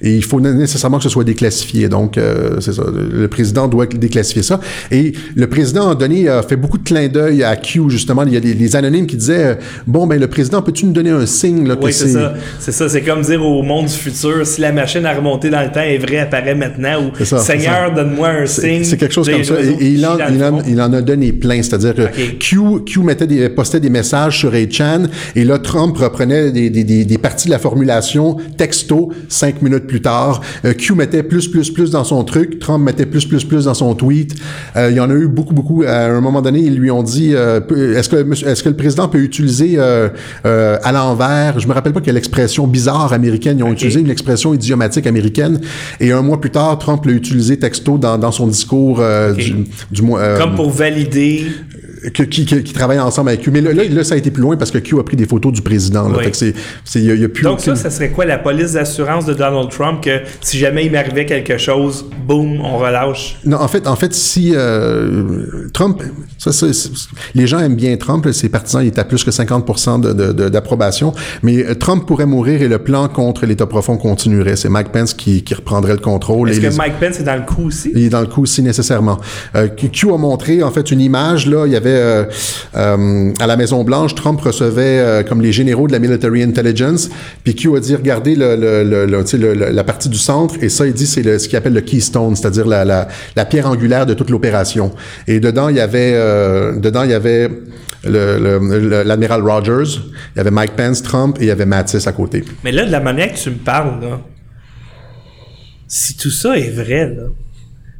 [SPEAKER 1] Et il faut nécessairement que ce soit déclassifié. Donc, euh, c'est ça. Le président doit déclassifier ça. Et le président a donné, a fait beaucoup de clins d'œil à Q, justement. Il y a des, des anonymes qui disaient, bon, ben le président, peux-tu nous donner un signe? Là,
[SPEAKER 2] oui, c'est ça. C'est ça. C'est comme dire au monde du futur, si la machine à remonter dans le temps est vraie, apparaît maintenant, ou ça, Seigneur, donne-moi un signe.
[SPEAKER 1] C'est quelque chose comme ça. Et, et il, en, il, en, il en a donné plein. C'est-à-dire que okay. Q, Q mettait des, postait des messages sur 8chan et là, Trump reprenait des, des, des, des parties de la formulation texto cinq minutes plus tard. Euh, Q mettait plus, plus, plus dans son truc. Trump mettait plus, plus, plus dans son tweet. Euh, il y en a eu beaucoup, beaucoup. À un moment donné, ils lui ont dit euh, est-ce que, est-ce que le président peut utiliser euh, euh, à l'envers? Je me rappelle pas quelle expression bizarre américaine. Ils ont okay. utilisé une expression idiomatique américaine. Et un mois plus tard, Trump l'a utilisé texto dans, dans son discours okay. du, du mois.
[SPEAKER 2] Comme pour valider
[SPEAKER 1] que, qui, qui, qui travaillent ensemble avec Q. Mais là, là, là, ça a été plus loin parce que Q a pris des photos du président. Là. Oui. Fait que c'est, c'est, y a, y a plus
[SPEAKER 2] Donc aucune... ça, ça serait quoi la police d'assurance de Donald Trump que si jamais il m'arrivait quelque chose, boum, on relâche?
[SPEAKER 1] Non, en fait, en fait, si euh, Trump, ça, les gens aiment bien Trump, ses partisans, il est à plus que 50% de, de, de, d'approbation, mais euh, Trump pourrait mourir et le plan contre l'État profond continuerait. C'est Mike Pence qui, qui reprendrait le contrôle.
[SPEAKER 2] Est-ce
[SPEAKER 1] que
[SPEAKER 2] les... Mike Pence est dans le coup aussi?
[SPEAKER 1] Il est dans le coup aussi nécessairement. Euh, Q a montré en fait une image là, il y avait euh, euh, à la Maison Blanche, Trump recevait euh, comme les généraux de la military intelligence, puis Q a dit regardez la partie du centre, et ça il dit c'est ce qu'il appelle le keystone, c'est-à-dire la, pierre angulaire de toute l'opération. Et dedans il y avait dedans il y avait Rogers, il y avait Mike Pence, Trump et il y avait Mattis à côté.
[SPEAKER 2] Mais là de la manière que tu me parles si tout ça est vrai là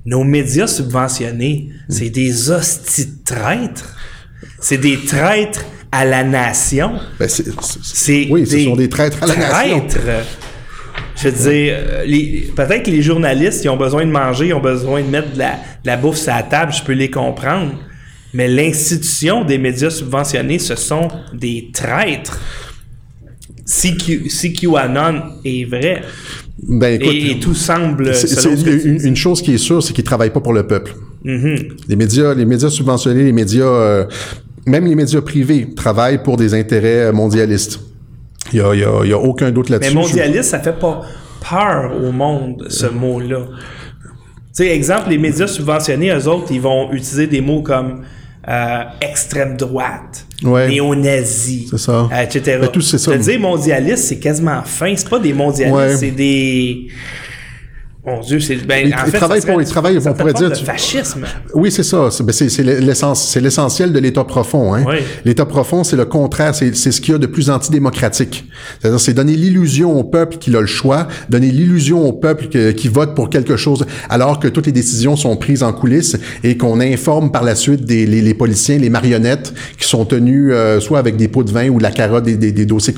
[SPEAKER 2] nos médias subventionnés, c'est des hosties de traîtres. C'est des traîtres à la nation.
[SPEAKER 1] Ben c'est, oui, ce sont des traîtres à la
[SPEAKER 2] traîtres.
[SPEAKER 1] nation.
[SPEAKER 2] Je veux dire, les, peut-être que les journalistes, ils ont besoin de manger, ils ont besoin de mettre de la, de la bouffe sur la table, je peux les comprendre. Mais l'institution des médias subventionnés, ce sont des traîtres. si, Q, si QAnon est vrai,
[SPEAKER 1] Ben écoute,
[SPEAKER 2] et, et tout semble...
[SPEAKER 1] c'est- une, chose qui est sûre, c'est qu'ils travaillent pas pour le peuple.
[SPEAKER 2] Mhm.
[SPEAKER 1] Les médias, les médias subventionnés, les médias, euh, même les médias privés travaillent pour des intérêts mondialistes. Il y a, il y a- il y a aucun doute
[SPEAKER 2] Mais
[SPEAKER 1] là-dessus.
[SPEAKER 2] mondialiste, ça fait pas peur au monde, ce mot-là. Tu sais, exemple, les médias subventionnés, eux autres, ils vont utiliser des mots comme euh, extrême droite,
[SPEAKER 1] Ouais.
[SPEAKER 2] néo-nazi, etc.
[SPEAKER 1] Mais tout, c'est ça.
[SPEAKER 2] Te dire mondialiste, c'est quasiment fin. C'est pas des mondialistes,
[SPEAKER 1] Ouais.
[SPEAKER 2] c'est des... Mon Dieu, c'est... Ben,
[SPEAKER 1] Ils-
[SPEAKER 2] en
[SPEAKER 1] ils
[SPEAKER 2] fait, serait
[SPEAKER 1] pour-
[SPEAKER 2] une
[SPEAKER 1] ils travaillent, on pourrait dire, tu-
[SPEAKER 2] fascisme.
[SPEAKER 1] Oui, c'est ça. C'est ben, c'est- l'essentiel de l'État profond. Hein.
[SPEAKER 2] Oui.
[SPEAKER 1] L'État profond, c'est le contraire. C'est c'est ce qu'il y a de plus antidémocratique. C'est-à-dire, c'est donner l'illusion au peuple qu'il a le choix, donner l'illusion au peuple qui vote pour quelque chose, alors que toutes les décisions sont prises en coulisses et qu'on informe par la suite des, les, les policiers, les marionnettes qui sont tenus euh, soit avec des pots de vin ou de la carotte des, des, des dossiers.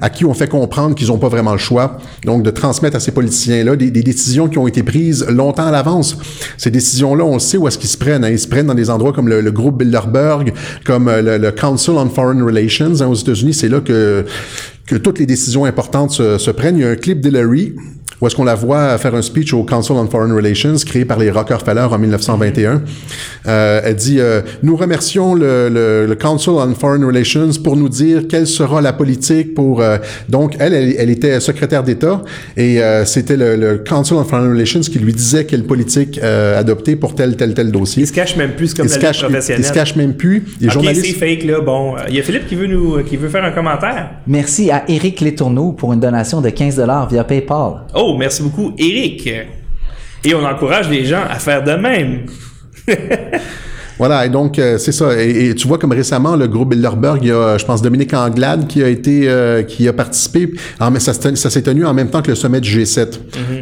[SPEAKER 1] À qui on fait comprendre qu'ils n'ont pas vraiment le choix. Donc, de transmettre à ces politiciens-là des, décisions qui ont été prises longtemps à l'avance. Ces décisions-là, on sait où est-ce qu'ils se prennent. hein. Ils se prennent dans des endroits comme le, groupe Bilderberg, comme euh, le, Council on Foreign Relations. hein, aux États-Unis, c'est là que, que toutes les décisions importantes se, se prennent. Il y a un clip d'Hillary où est-ce qu'on la voit faire un speech au Council on Foreign Relations créé par les Rockefeller en 1921. Euh, elle dit euh, Nous remercions le, le, le Council on Foreign Relations pour nous dire quelle sera la politique pour... euh, donc, elle, elle, elle était secrétaire d'État et euh, c'était le, le Council on Foreign Relations qui lui disait quelle politique euh, adopter pour tel, tel, tel dossier.
[SPEAKER 2] Ils se cachent même plus, comme
[SPEAKER 1] se,
[SPEAKER 2] la vie
[SPEAKER 1] ils
[SPEAKER 2] professionnelle.
[SPEAKER 1] se cachent même plus. Les
[SPEAKER 2] Ok,
[SPEAKER 1] journalistes...
[SPEAKER 2] c'est fake, là. Bon, il y a Philippe qui veut nous, qui veut faire un commentaire.
[SPEAKER 3] Merci à Éric Letourneau pour une donation de 15 via PayPal.
[SPEAKER 2] Oh, merci beaucoup, Eric. Et on encourage les gens à faire de même.
[SPEAKER 1] Voilà, et donc euh, c'est ça. Et, et tu vois comme récemment le groupe Bilderberg, il y a, je pense Dominique Anglade qui a été, euh, qui a participé. En, mais ça, s'est tenu- ça s'est tenu en même temps que le sommet du G7.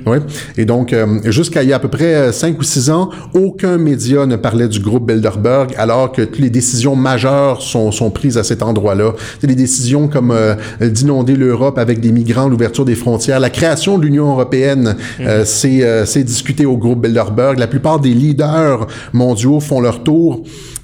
[SPEAKER 1] Ouais. Et donc euh, jusqu'à il y a à peu près euh, cinq ou six ans, aucun média ne parlait du groupe Bilderberg, alors que toutes les décisions majeures sont, sont prises à cet endroit-là. C'est des décisions comme euh, d'inonder l'Europe avec des migrants, l'ouverture des frontières, la création de l'Union européenne, euh, c'est euh, c'est discuté au groupe Bilderberg. La plupart des leaders mondiaux font leur tour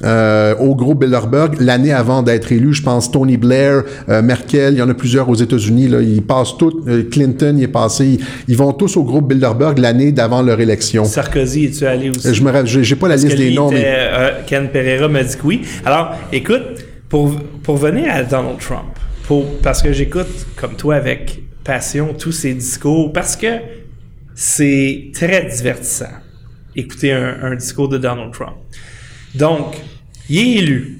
[SPEAKER 1] euh, au groupe Bilderberg l'année avant d'être élu. Je pense Tony Blair, euh, Merkel, il y en a plusieurs aux États-Unis. Là, ils passent tous. euh, Clinton, il est passé. Ils, ils vont tous au groupe Bilderberg l'année d'avant leur élection.
[SPEAKER 2] Sarkozy, es-tu allé aussi?
[SPEAKER 1] Je me j'ai j'ai pas la
[SPEAKER 2] Parce
[SPEAKER 1] liste
[SPEAKER 2] que
[SPEAKER 1] des noms,
[SPEAKER 2] était,
[SPEAKER 1] mais
[SPEAKER 2] Ken Pereira m'a dit que oui. Alors, écoute, pour, pour venir à Donald Trump, pour, parce que j'écoute, comme toi, avec passion, tous ses discours, parce que c'est très divertissant, écouter un, un discours de Donald Trump. Donc, il est élu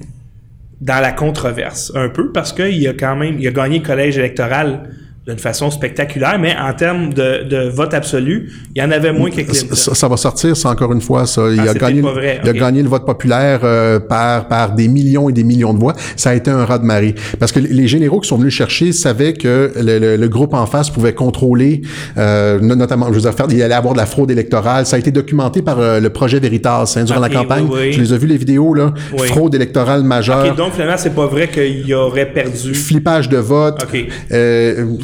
[SPEAKER 2] dans la controverse, un peu, parce qu'il a quand même, il a gagné le collège électoral d'une façon spectaculaire, mais en termes de, de vote absolu, il y en avait moins que Clinton.
[SPEAKER 1] ça, ça va sortir, c'est encore une fois ça. Il
[SPEAKER 2] Ah,
[SPEAKER 1] a gagné,
[SPEAKER 2] pas vrai,
[SPEAKER 1] il a gagné le vote populaire euh, par par des millions et des millions de voix. Ça a été un raz de marée parce que les généraux qui sont venus chercher savaient que le, le- le groupe en face pouvait contrôler, euh, no- notamment, je veux dire, faire, il allait avoir de la fraude électorale. Ça a été documenté par euh, le projet Veritas hein, durant la campagne.
[SPEAKER 2] oui, oui.
[SPEAKER 1] Tu les as vu les vidéos là,
[SPEAKER 2] Oui.
[SPEAKER 1] fraude électorale majeure.
[SPEAKER 2] Ok, donc finalement, c'est pas vrai qu'il aurait perdu.
[SPEAKER 1] Flippage de vote.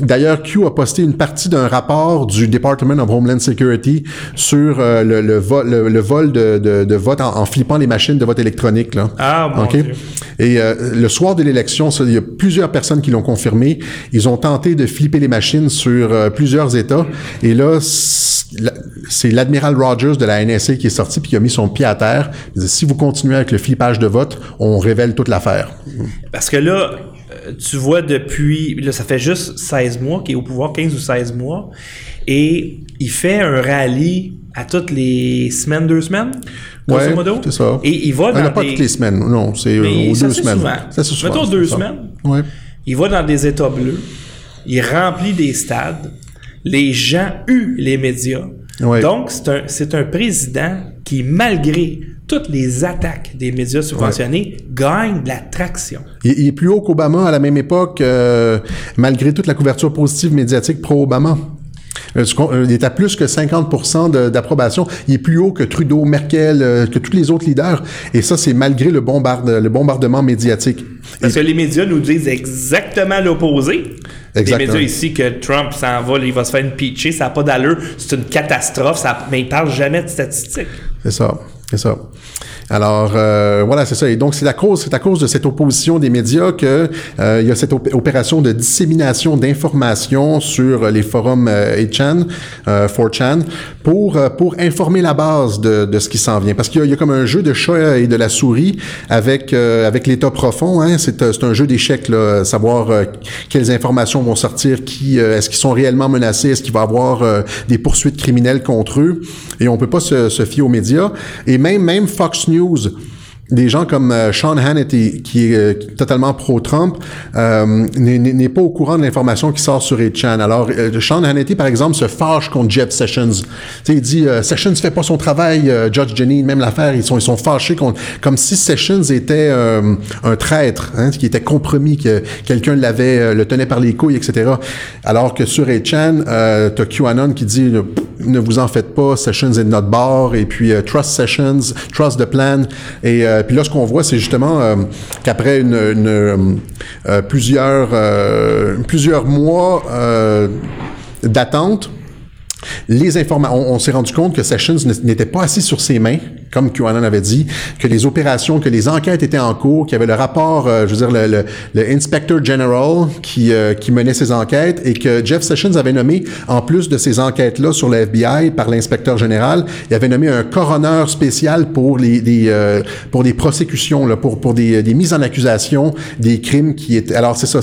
[SPEAKER 1] D'ailleurs, Q a posté une partie d'un rapport du Department of Homeland Security sur euh, le, le, vol, le, le vol de, de, de vote en, en flippant les machines de vote électronique. Là.
[SPEAKER 2] Ah, mon
[SPEAKER 1] OK?
[SPEAKER 2] Dieu.
[SPEAKER 1] Et euh, le soir de l'élection, il y a plusieurs personnes qui l'ont confirmé. Ils ont tenté de flipper les machines sur euh, plusieurs États. Et là, c'est la- c'est l'admiral Rogers de la NSA qui est sorti puis qui a mis son pied à terre. Il dit, si vous continuez avec le flippage de vote, on révèle toute l'affaire.
[SPEAKER 2] Parce que là, tu vois depuis, là, ça fait juste 16 mois qu'il est au pouvoir, 15 ou 16 mois, et il fait un rallye à toutes les semaines, deux semaines, grosso
[SPEAKER 1] Ouais,
[SPEAKER 2] modo.
[SPEAKER 1] c'est ça.
[SPEAKER 2] Et il va
[SPEAKER 1] Ah,
[SPEAKER 2] dans
[SPEAKER 1] non, pas
[SPEAKER 2] des-
[SPEAKER 1] toutes les semaines. Non, c'est euh, aux
[SPEAKER 2] ça,
[SPEAKER 1] deux semaines.
[SPEAKER 2] souvent.
[SPEAKER 1] Ça, souvent,
[SPEAKER 2] Mettons
[SPEAKER 1] c'est
[SPEAKER 2] deux
[SPEAKER 1] ça.
[SPEAKER 2] semaines.
[SPEAKER 1] Ouais.
[SPEAKER 2] Il va dans des États bleus, il remplit des stades, les gens huent les médias.
[SPEAKER 1] Ouais.
[SPEAKER 2] Donc, c'est un, c'est un président qui, malgré toutes les attaques des médias subventionnés, gagne de la traction.
[SPEAKER 1] Il, il est plus haut qu'Obama à la même époque, euh, malgré toute la couverture positive médiatique pro-Obama. Euh, euh, Il est à plus que 50 de- d'approbation. Il est plus haut que Trudeau, Merkel, que tous les autres leaders. Et ça, c'est malgré le, bombarde, le bombardement médiatique.
[SPEAKER 2] Parce que les médias nous disent exactement l'opposé. Les
[SPEAKER 1] Exactement.
[SPEAKER 2] médias ici que Trump s'en va, il va se faire une pitcher, ça n'a pas d'allure, c'est une catastrophe, ça, mais ils parlent jamais de statistiques.
[SPEAKER 1] C'est ça, c'est ça. Alors euh, voilà, c'est ça. Et donc c'est à cause, c'est à cause de cette opposition des médias que euh, il y a cette opération de dissémination d'informations sur les forums 8chan, euh, 4chan, pour pour informer la base de, de ce qui s'en vient. Parce qu'il y, a comme un jeu de chat et de la souris avec avec l'État profond. Hein. C'est c'est un jeu d'échecs là, savoir quelles informations vont sortir, qui est-ce qu'ils sont réellement menacés, est-ce qu'il va y avoir des poursuites criminelles contre eux. Et on peut pas se, se fier aux médias. Et même même Fox News Des gens comme euh, Sean Hannity, qui est euh, totalement pro-Trump, euh, n'est pas au courant de l'information qui sort sur 8chan. Alors, Sean Hannity, par exemple, se fâche contre Jeff Sessions. sais, il dit Sessions fait pas son travail, Judge Jenny, même l'affaire, ils sont, ils sont fâchés comme si Sessions était un traître, hein, qui était compromis, que quelqu'un l'avait, le tenait par les couilles, etc. Alors que sur 8chan, euh, t'as QAnon qui dit ne vous en faites pas, Sessions est de notre bord, et puis Trust Sessions, Trust the Plan, et euh, puis là, ce qu'on voit, c'est justement euh, qu'après une, euh, plusieurs, plusieurs mois d'attente, les informations, on, s'est rendu compte que Sessions n'était pas assis sur ses mains, comme QAnon avait dit, que les opérations, que les enquêtes étaient en cours, qu'il y avait le rapport, euh, je veux dire, le, le, Inspector General qui, euh, qui menait ces enquêtes et que Jeff Sessions avait nommé, en plus de ces enquêtes-là sur le FBI par l'inspecteur général, il avait nommé un coroner spécial pour les, euh, pour des prosécutions, là, pour, pour des, des mises en accusation des crimes qui étaient... Alors, c'est ça.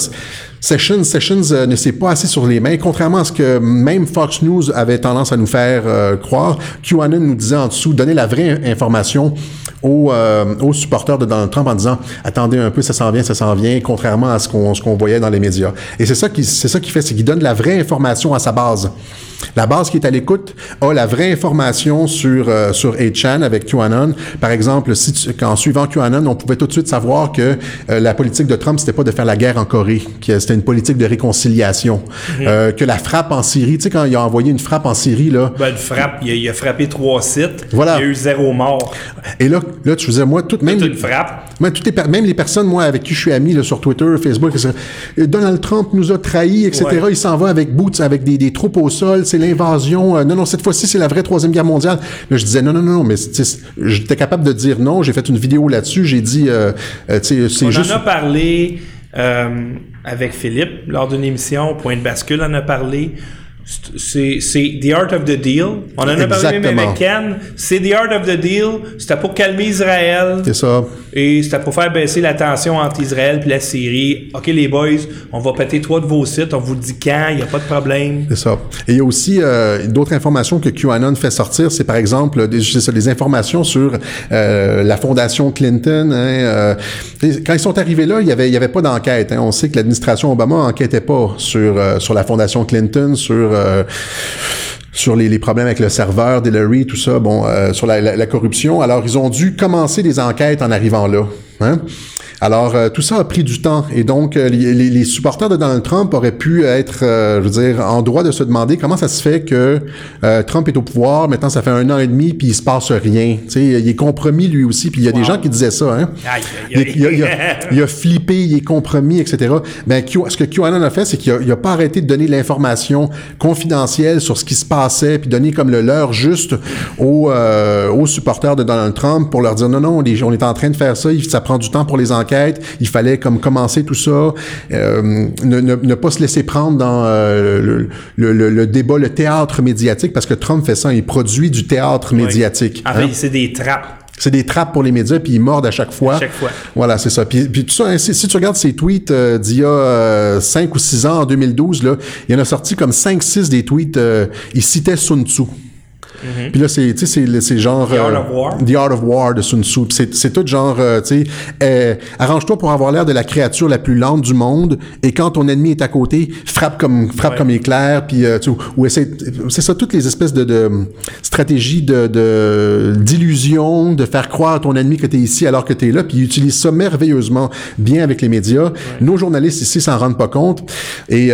[SPEAKER 1] Sessions, Sessions ne s'est pas assis sur les mains, contrairement à ce que même Fox News avait tendance à nous faire croire. QAnon nous disait en dessous, donner la vraie information aux, euh, aux, supporters de Donald Trump en disant attendez un peu, ça s'en vient, ça s'en vient, contrairement à ce qu'on ce qu'on voyait dans les médias. Et c'est ça qui c'est ça qui fait, c'est qu'il donne la vraie information à sa base. La base qui est à l'écoute a la vraie information sur euh, sur 8chan avec QAnon. Par exemple, si en suivant QAnon, on pouvait tout de suite savoir que euh, la politique de Trump c'était pas de faire la guerre en Corée, que c'était une politique de réconciliation, mhm. euh, que la frappe en Syrie, tu sais quand il a envoyé une frappe en Syrie là.
[SPEAKER 2] Ben,
[SPEAKER 1] une
[SPEAKER 2] frappe, il a, frappé trois sites.
[SPEAKER 1] Voilà.
[SPEAKER 2] Il y a eu zéro mort.
[SPEAKER 1] Et là, là tu faisais moi toute même
[SPEAKER 2] une frappe.
[SPEAKER 1] Moi, toutes les, même les personnes moi avec qui je suis ami là, sur Twitter, Facebook, Donald Trump nous a trahis, etc. Il s'en va avec boots, avec des, des troupes au sol c'est l'invasion. Euh, non, non, cette fois-ci, c'est la vraie Troisième Guerre mondiale. Là, je disais, non, non, non, mais j'étais capable de dire non. J'ai fait une vidéo là-dessus. J'ai dit, euh, euh c'est juste...
[SPEAKER 2] On en a parlé euh, avec Philippe lors d'une émission. Point de bascule en a parlé c'est The Art of the Deal. On en a parlé même avec Ken. C'est The Art of the Deal. C'était pour calmer Israël.
[SPEAKER 1] C'est ça.
[SPEAKER 2] Et c'était pour faire baisser la tension entre Israël et la Syrie. OK, les boys, on va péter trois de vos sites. On vous dit quand? Il n'y a pas de problème.
[SPEAKER 1] C'est ça. Et il y a aussi euh, d'autres informations que QAnon fait sortir. C'est par exemple des, des informations sur euh, la fondation Clinton. Hein, euh, quand ils sont arrivés là, il n'y avait, il y avait pas d'enquête. Hein. On sait que l'administration Obama enquêtait pas sur, sur la fondation Clinton, sur euh, sur les, problèmes avec le serveur, d'Hillary, tout ça, bon, euh, sur la, la, corruption. Alors, ils ont dû commencer des enquêtes en arrivant là. Hein? Alors, euh, tout ça a pris du temps. Et donc, euh, les, les, supporters de Donald Trump auraient pu être, euh, je veux dire, en droit de se demander comment ça se fait que Trump est au pouvoir. Maintenant, ça fait un an et demi, puis il se passe rien. Tu sais, il est compromis lui aussi. Puis il y a des gens qui disaient ça. Hein? Il, a, flippé, il est compromis, etc. Ben, ce que QAnon a fait, c'est qu'il a, pas arrêté de donner l'information confidentielle sur ce qui se passait, puis donner comme le leur juste aux, aux supporters de Donald Trump pour leur dire non, non, on est en train de faire ça, ça prend du temps pour les enquêtes il fallait comme commencer tout ça, euh, ne, pas se laisser prendre dans euh, le, débat, le théâtre médiatique, parce que Trump fait ça, il produit du théâtre médiatique.
[SPEAKER 2] En fait, c'est des trappes.
[SPEAKER 1] C'est des trappes pour les médias, puis ils mordent à chaque fois.
[SPEAKER 2] À chaque fois.
[SPEAKER 1] Voilà, c'est ça. Puis, tout ça, hein, si, tu regardes ses tweets euh, d'il y a 5 ou 6 ans, en 2012, là, il y en a sorti comme 5-6 des tweets, il citait Sun Tzu. Mm-hmm. Puis là, c'est, tu sais, c'est genre...
[SPEAKER 2] The Art of War.
[SPEAKER 1] Euh, The Art of War de Sun Tzu. C'est tout genre, euh, tu sais, euh, arrange-toi pour avoir l'air de la créature la plus lente du monde, et quand ton ennemi est à côté, frappe comme frappe comme éclair, puis tu ou essaie... C'est ça, toutes les espèces de, de stratégies de d'illusion, de, faire croire à ton ennemi que tu es ici alors que tu es là, puis ils utilisent ça merveilleusement bien avec les médias. Nos journalistes ici s'en rendent pas compte. Et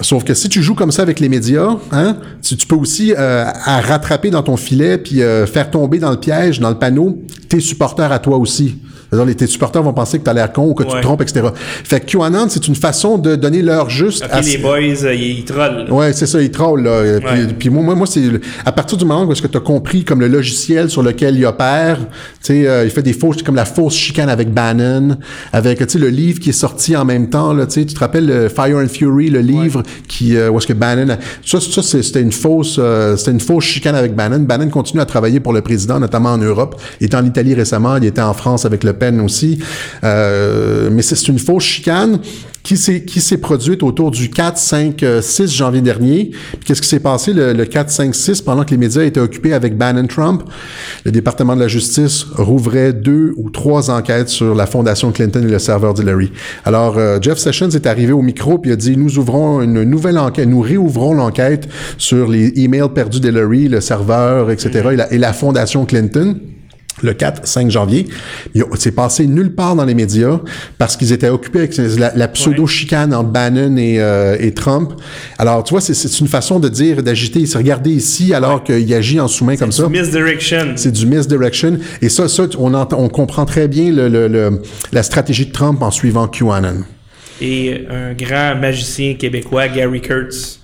[SPEAKER 1] sauf que si tu joues comme ça avec les médias, hein, tu, peux aussi à rattraper dans ton filet puis euh, faire tomber dans le piège, dans le panneau, tes supporters à toi aussi. Les, tes supporters vont penser que tu as l'air con ou que tu te trompes, etc. Fait que QAnon, c'est une façon de donner l'heure juste
[SPEAKER 2] à... les boys, euh, ils trollent.
[SPEAKER 1] Ouais, c'est ça, ils trollent. Là. Puis, moi, moi, moi c'est à partir du moment où est-ce que tu as compris comme le logiciel sur lequel il opère, tu sais, euh, il fait des fausses, comme la fausse chicane avec Bannon, avec, tu sais, le livre qui est sorti en même temps, là, tu sais, tu te rappelles le Fire and Fury, le livre qui, euh, où est-ce que Bannon, ça, ça c'était une fausse, c'était une fausse chicane avec Bannon. Bannon continue à travailler pour le président, notamment en Europe. Il était en Italie récemment, il était en France avec Le Pen aussi. Euh, mais c'est une fausse chicane qui s'est qui s'est produite autour du 4, 5, 6 janvier dernier. Qu'est-ce qui s'est passé? Le, le, 4, 5, 6 pendant que les médias étaient occupés avec Bannon Trump? Le département de la justice rouvrait deux ou trois enquêtes sur la fondation Clinton et le serveur d'Hillary. Alors euh, Jeff Sessions est arrivé au micro puis a dit nous ouvrons une nouvelle enquête, nous réouvrons l'enquête sur les emails perdus d'Hillary, le serveur, etc. et la, et la fondation Clinton le 4-5 janvier. C'est passé nulle part dans les médias parce qu'ils étaient occupés avec la, pseudo-chicane entre Bannon et, euh, et, Trump. Alors, tu vois, c'est une façon de dire, d'agiter. C'est regarder ici alors qu'il agit en sous-main comme ça.
[SPEAKER 2] C'est du misdirection.
[SPEAKER 1] C'est du misdirection. Et ça, ça on, entend, on comprend très bien le, le, la stratégie de Trump en suivant QAnon.
[SPEAKER 2] Et un grand magicien québécois, Gary Kurtz,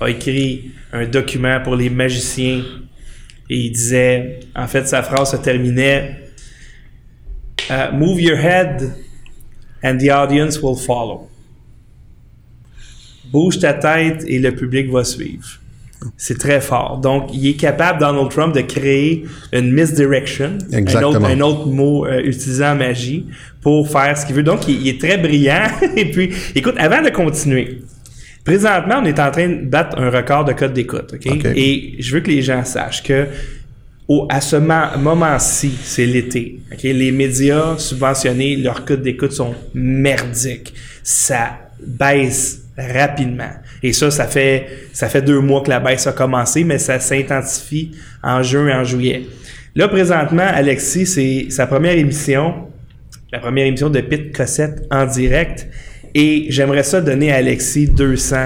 [SPEAKER 2] a écrit un document pour les magiciens et il disait, en fait, sa phrase se terminait uh, Move your head and the audience will follow. Bouge ta tête et le public va suivre. C'est très fort. Donc, il est capable, Donald Trump, de créer une misdirection, un autre, un autre, mot euh, utilisant magie, pour faire ce qu'il veut. Donc, il, est très brillant. et puis, écoute, avant de continuer, Présentement, on est en train de battre un record de code d'écoute. Et je veux que les gens sachent que au, à ce moment-ci, c'est l'été. Les médias subventionnés, leurs codes d'écoute sont merdiques. Ça baisse rapidement. Et ça, ça fait, ça fait deux mois que la baisse a commencé, mais ça s'intensifie en juin et en juillet. Là, présentement, Alexis, c'est sa première émission, la première émission de Pete Cossette en direct. Et j'aimerais ça donner à Alexis 200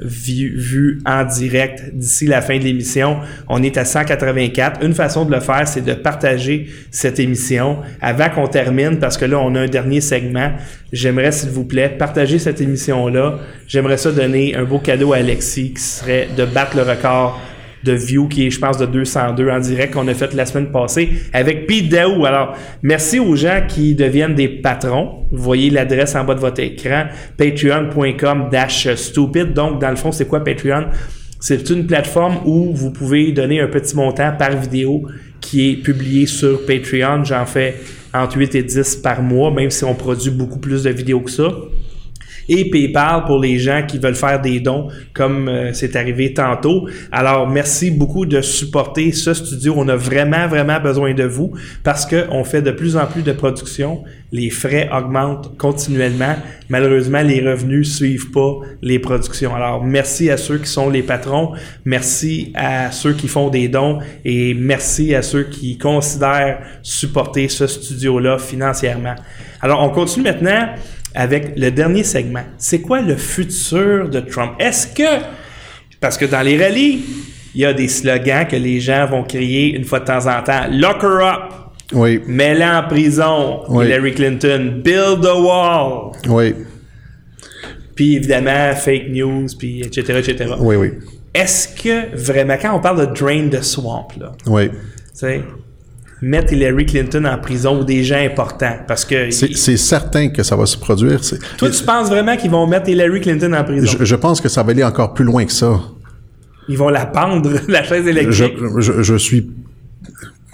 [SPEAKER 2] vues, en direct d'ici la fin de l'émission. On est à 184. Une façon de le faire, c'est de partager cette émission avant qu'on termine, parce que là, on a un dernier segment. J'aimerais, s'il vous plaît, partager cette émission-là. J'aimerais ça donner un beau cadeau à Alexis, qui serait de battre le record de view qui est, je pense, de 202 en direct qu'on a fait la semaine passée avec Pete Daou. Alors, merci aux gens qui deviennent des patrons. Vous voyez l'adresse en bas de votre écran, patreon.com dash stupid. Donc, dans le fond, c'est quoi Patreon? C'est une plateforme où vous pouvez donner un petit montant par vidéo qui est publié sur Patreon. J'en fais entre 8 et 10 par mois, même si on produit beaucoup plus de vidéos que ça et PayPal pour les gens qui veulent faire des dons comme euh, c'est arrivé tantôt. Alors merci beaucoup de supporter ce studio. On a vraiment vraiment besoin de vous parce que on fait de plus en plus de production. Les frais augmentent continuellement. Malheureusement, les revenus suivent pas les productions. Alors merci à ceux qui sont les patrons, merci à ceux qui font des dons et merci à ceux qui considèrent supporter ce studio là financièrement. Alors on continue maintenant avec le dernier segment. C'est quoi le futur de Trump? Est-ce que, parce que dans les rallyes, il y a des slogans que les gens vont crier une fois de temps en temps. Lock her up.
[SPEAKER 1] Oui.
[SPEAKER 2] Mets-la en prison, Hillary Clinton. Build a wall.
[SPEAKER 1] Oui.
[SPEAKER 2] Puis évidemment, fake news, puis etc., etc.
[SPEAKER 1] Oui, oui.
[SPEAKER 2] Est-ce que vraiment, quand on parle de drain the swamp, là,
[SPEAKER 1] oui.
[SPEAKER 2] Mettre Hillary Clinton en prison ou des gens importants parce que
[SPEAKER 1] c'est certain que ça va se produire.
[SPEAKER 2] Toi, tu penses vraiment qu'ils vont mettre Hillary Clinton en prison?
[SPEAKER 1] Je, pense que ça va aller encore plus loin que ça.
[SPEAKER 2] Ils vont la pendre la chaise électrique.
[SPEAKER 1] Je, je suis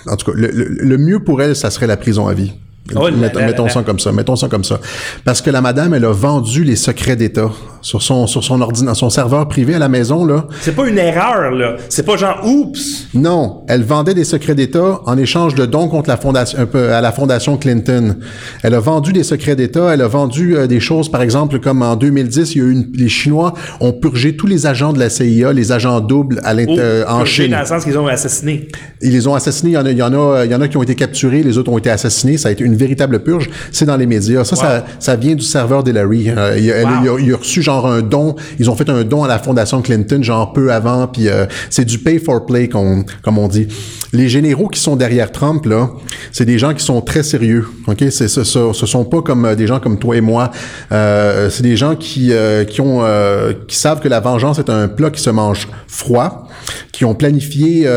[SPEAKER 1] en tout cas le, le mieux pour elle, ça serait la prison à vie. Oh mettons, ça comme ça, mettons ça comme ça. Parce que la madame, elle a vendu les secrets d'État sur son sur son ordinateur, son serveur privé à la maison là.
[SPEAKER 2] C'est pas une erreur là, c'est pas genre oups.
[SPEAKER 1] Non, elle vendait des secrets d'État en échange de dons contre la fondation un peu à la fondation Clinton. Elle a vendu des secrets d'État, elle a vendu euh, des choses par exemple comme en 2010, il y a eu une, les Chinois ont purgé tous les agents de la CIA, les agents doubles à oh, en Chine.
[SPEAKER 2] dans le sens qu'ils ont assassinés.
[SPEAKER 1] Ils les ont assassinés, il y en a il y en a il y en a qui ont été capturés, les autres ont été assassinés, ça a été une véritable purge, c'est dans les médias. Ça, ça, ça, vient du serveur d'Hillary. Euh, il, a, il, a reçu genre genre un don. Ils ont fait un don à la fondation Clinton, genre peu avant, puis euh, c'est du pay for play, comme on dit. Les généraux qui sont derrière Trump, là, c'est des gens qui sont très sérieux. Ok, c'est ce, ce, ce sont pas comme euh, des gens comme toi et moi. Euh, c'est des gens qui euh, qui ont qui savent que la vengeance est un plat qui se mange froid, qui ont planifié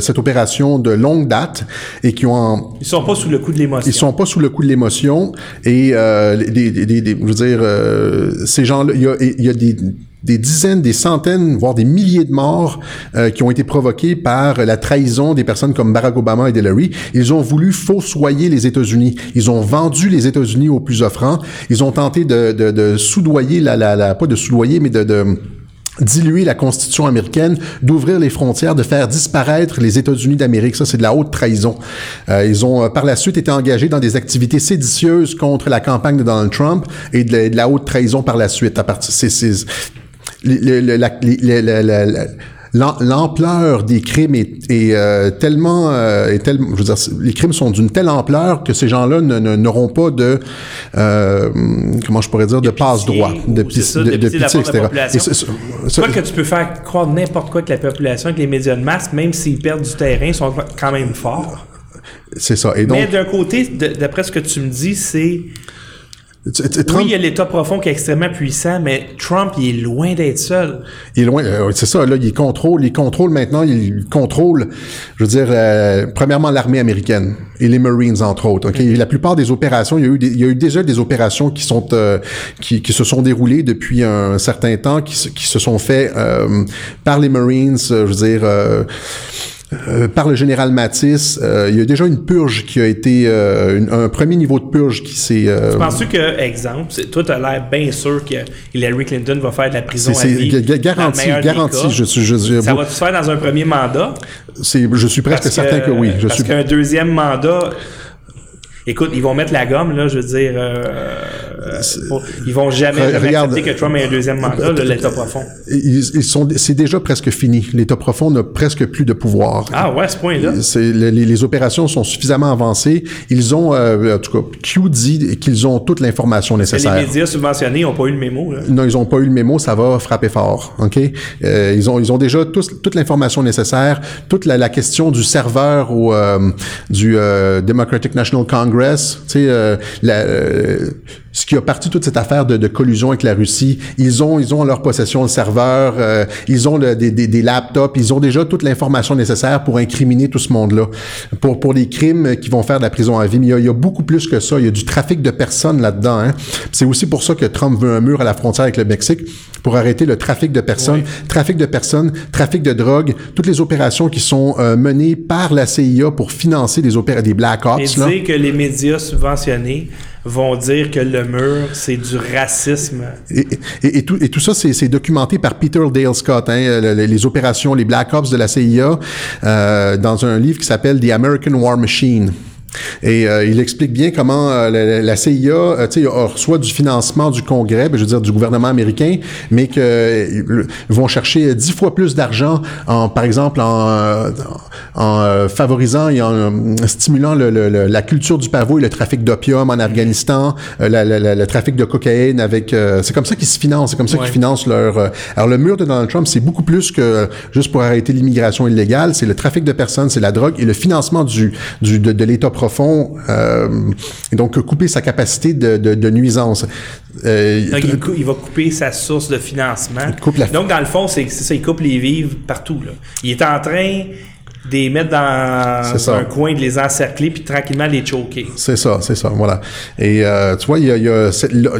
[SPEAKER 1] cette opération de longue date et qui ont.
[SPEAKER 2] Ils sont pas sous le coup de l'émotion.
[SPEAKER 1] Ils sont pas sous le coup de l'émotion et des, des, des, je veux dire, ces il y a, des dizaines, des centaines, voire des milliers de morts euh, qui ont été provoqués par la trahison des personnes comme Barack Obama et Hillary. Ils ont voulu faussoyer les États-Unis. Ils ont vendu les États-Unis aux plus offrants. Ils ont tenté de, de, soudoyer, la, la, pas de soudoyer, mais de diluer la Constitution américaine, d'ouvrir les frontières, de faire disparaître les États-Unis d'Amérique. Ça, c'est de la haute trahison. Euh, ils ont euh, par la suite été engagés dans des activités séditieuses contre la campagne de Donald Trump et de, la haute trahison par la suite. À partir, c'est, l'ampleur des crimes est, euh, tellement, euh, est tellement, je veux dire, les crimes sont d'une telle ampleur que ces gens-là n'auront pas de, euh, comment je pourrais dire, de, passe-droit, de,
[SPEAKER 2] de, de, pitié, etc. Quoi que tu peux faire croire n'importe quoi que la population, que les médias de masse, même s'ils perdent du terrain, sont quand même forts.
[SPEAKER 1] C'est ça. Et
[SPEAKER 2] donc, Mais d'un côté, d'après ce que tu me dis, c'est oui, il y a l'État profond qui est extrêmement puissant, mais Trump, il est loin d'être seul.
[SPEAKER 1] Il est loin, euh, c'est ça, là, il contrôle, il contrôle maintenant, il contrôle, je veux dire, euh, premièrement l'armée américaine et les Marines, entre autres. ok? Mm-hmm. La plupart des opérations, il y a eu, il y a eu déjà des opérations qui sont, euh, qui, qui, se sont déroulées depuis un certain temps, qui, qui se sont fait par les Marines, je veux dire euh, par le général Matisse, euh, il y a déjà une purge qui a été euh, un premier niveau de purge qui s'est.
[SPEAKER 2] Tu penses que, exemple, toi, tu as l'air bien sûr que Hillary Clinton va faire de la prison à vie.
[SPEAKER 1] Garanti, garanti. Je, je, je,
[SPEAKER 2] ça va se faire dans un premier mandat?
[SPEAKER 1] Je suis presque certain que, oui.
[SPEAKER 2] Je parce qu'un deuxième mandat, Écoute, ils vont mettre la gomme, là, je veux dire. Euh, ils vont jamais, accepter que Trump ait un deuxième mandat, l'État profond.
[SPEAKER 1] Ils, sont, c'est déjà presque fini. L'État profond n'a presque plus de pouvoir.
[SPEAKER 2] Ah ouais, à ce point-là?
[SPEAKER 1] Les, les, opérations sont suffisamment avancées. Ils ont, euh, en tout cas, Q dit qu'ils ont toute l'information nécessaire.
[SPEAKER 2] Les médias subventionnés n'ont pas eu le mémo. Là.
[SPEAKER 1] Non, ils n'ont pas eu le mémo. Ça va frapper fort. Ok? Euh, ils ont, ils ont déjà tous, toute l'information nécessaire. Toute la, la, question du serveur au euh, du euh, Democratic National Congress tu sais, euh, euh, ce qui a parti toute cette affaire de, de, collusion avec la Russie, ils ont, ils ont en leur possession le serveur, euh, ils ont le, des, des, des, laptops, ils ont déjà toute l'information nécessaire pour incriminer tout ce monde-là, pour pour les crimes qui vont faire de la prison à vie. Mais il y a, il y a beaucoup plus que ça. Il y a du trafic de personnes là-dedans. Hein. C'est aussi pour ça que Trump veut un mur à la frontière avec le Mexique pour arrêter le trafic de personnes, trafic de personnes, trafic de drogue, toutes les opérations qui sont menées par la CIA pour financer des opérations des Black Ops.
[SPEAKER 2] Et que les médias subventionnés vont dire que le mur, c'est du racisme.
[SPEAKER 1] Et, et, tout, et tout ça, c'est documenté par Peter Dale Scott, hein, les, opérations, les Black Ops de la CIA, euh, dans un livre qui s'appelle The American War Machine. Et euh, il explique bien comment euh, la, CIA euh, reçoit du financement du Congrès, ben, je veux dire du gouvernement américain, mais qu'ils vont chercher dix fois plus d'argent, en, par exemple en, en favorisant et en stimulant le, le, la culture du pavot et le trafic d'opium en Afghanistan, la, le trafic de cocaïne avec... c'est comme ça qu'ils se financent, c'est comme ça qu'ils financent leur... alors le mur de Donald Trump, c'est beaucoup plus que juste pour arrêter l'immigration illégale, c'est le trafic de personnes, c'est la drogue et le financement du, du de, de l'État profond, euh, et donc couper sa capacité de, de, de nuisance.
[SPEAKER 2] Euh, il, va couper sa source de financement. Donc, dans le fond, c'est ça, il coupe les vivres partout. Là. Il est en train des mettre dans un coin, de les encercler, puis tranquillement les choquer.
[SPEAKER 1] C'est ça, c'est ça, voilà. Et euh, tu vois, il y a, y, a,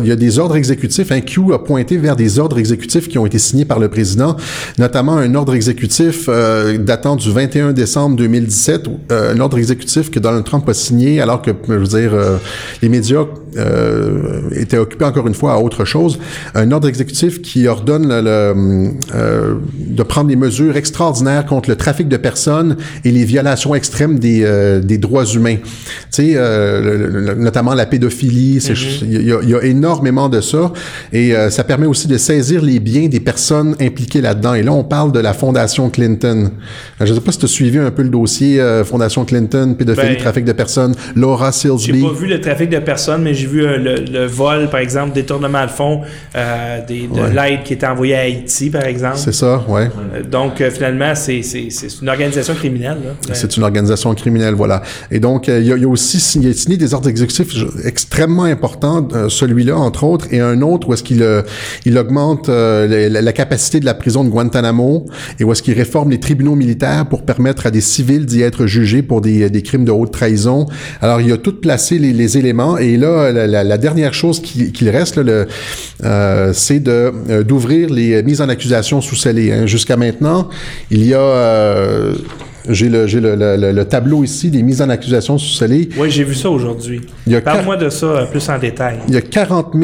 [SPEAKER 1] y a, des ordres exécutifs. Un Q a pointé vers des ordres exécutifs qui ont été signés par le président, notamment un ordre exécutif euh, datant du 21 décembre 2017, euh, un ordre exécutif que Donald Trump a signé alors que, je veux dire, euh, les médias euh, étaient occupés encore une fois à autre chose. Un ordre exécutif qui ordonne le, de prendre des mesures extraordinaires contre le trafic de personnes, personnes et les violations extrêmes des, euh, des droits humains. Tu sais, euh, notamment la pédophilie,
[SPEAKER 2] Mm-hmm.
[SPEAKER 1] il y, a, il y a énormément de ça. Et euh, ça permet aussi de saisir les biens des personnes impliquées là-dedans. Et là, on parle de la Fondation Clinton. Je ne sais pas si tu as suivi un peu le dossier Fondation Clinton, pédophilie,
[SPEAKER 2] Ben,
[SPEAKER 1] trafic de personnes, Laura
[SPEAKER 2] J'ai
[SPEAKER 1] Silsby.
[SPEAKER 2] pas vu le trafic de personnes, mais j'ai vu le, le vol, par exemple, détournement de fonds, des, de
[SPEAKER 1] Ouais.
[SPEAKER 2] l'aide qui était envoyée à Haïti, par exemple.
[SPEAKER 1] C'est ça, ouais.
[SPEAKER 2] Donc, finalement, c'est c'est- c'est une organisation criminelle. Euh,
[SPEAKER 1] C'est une organisation criminelle, voilà. Et donc, euh, il y, a, aussi signé, des ordres exécutifs extrêmement importants, euh, celui-là, entre autres, et un autre où est-ce qu'il euh, augmente la, capacité de la prison de Guantanamo et où est-ce qu'il réforme les tribunaux militaires pour permettre à des civils d'y être jugés pour des, crimes de haute trahison. Alors, il a tout placé les, éléments. Et là, la, dernière chose qui- qu'il reste, le, euh, c'est d'ouvrir les mises en accusation sous scellé. hein. Jusqu'à maintenant, il y a... j'ai le, j'ai le, le- le- le tableau ici des mises en accusation sous scellé.
[SPEAKER 2] Oui, j'ai vu ça aujourd'hui. Parle-moi de ça euh, plus en détail.
[SPEAKER 1] Il y a 40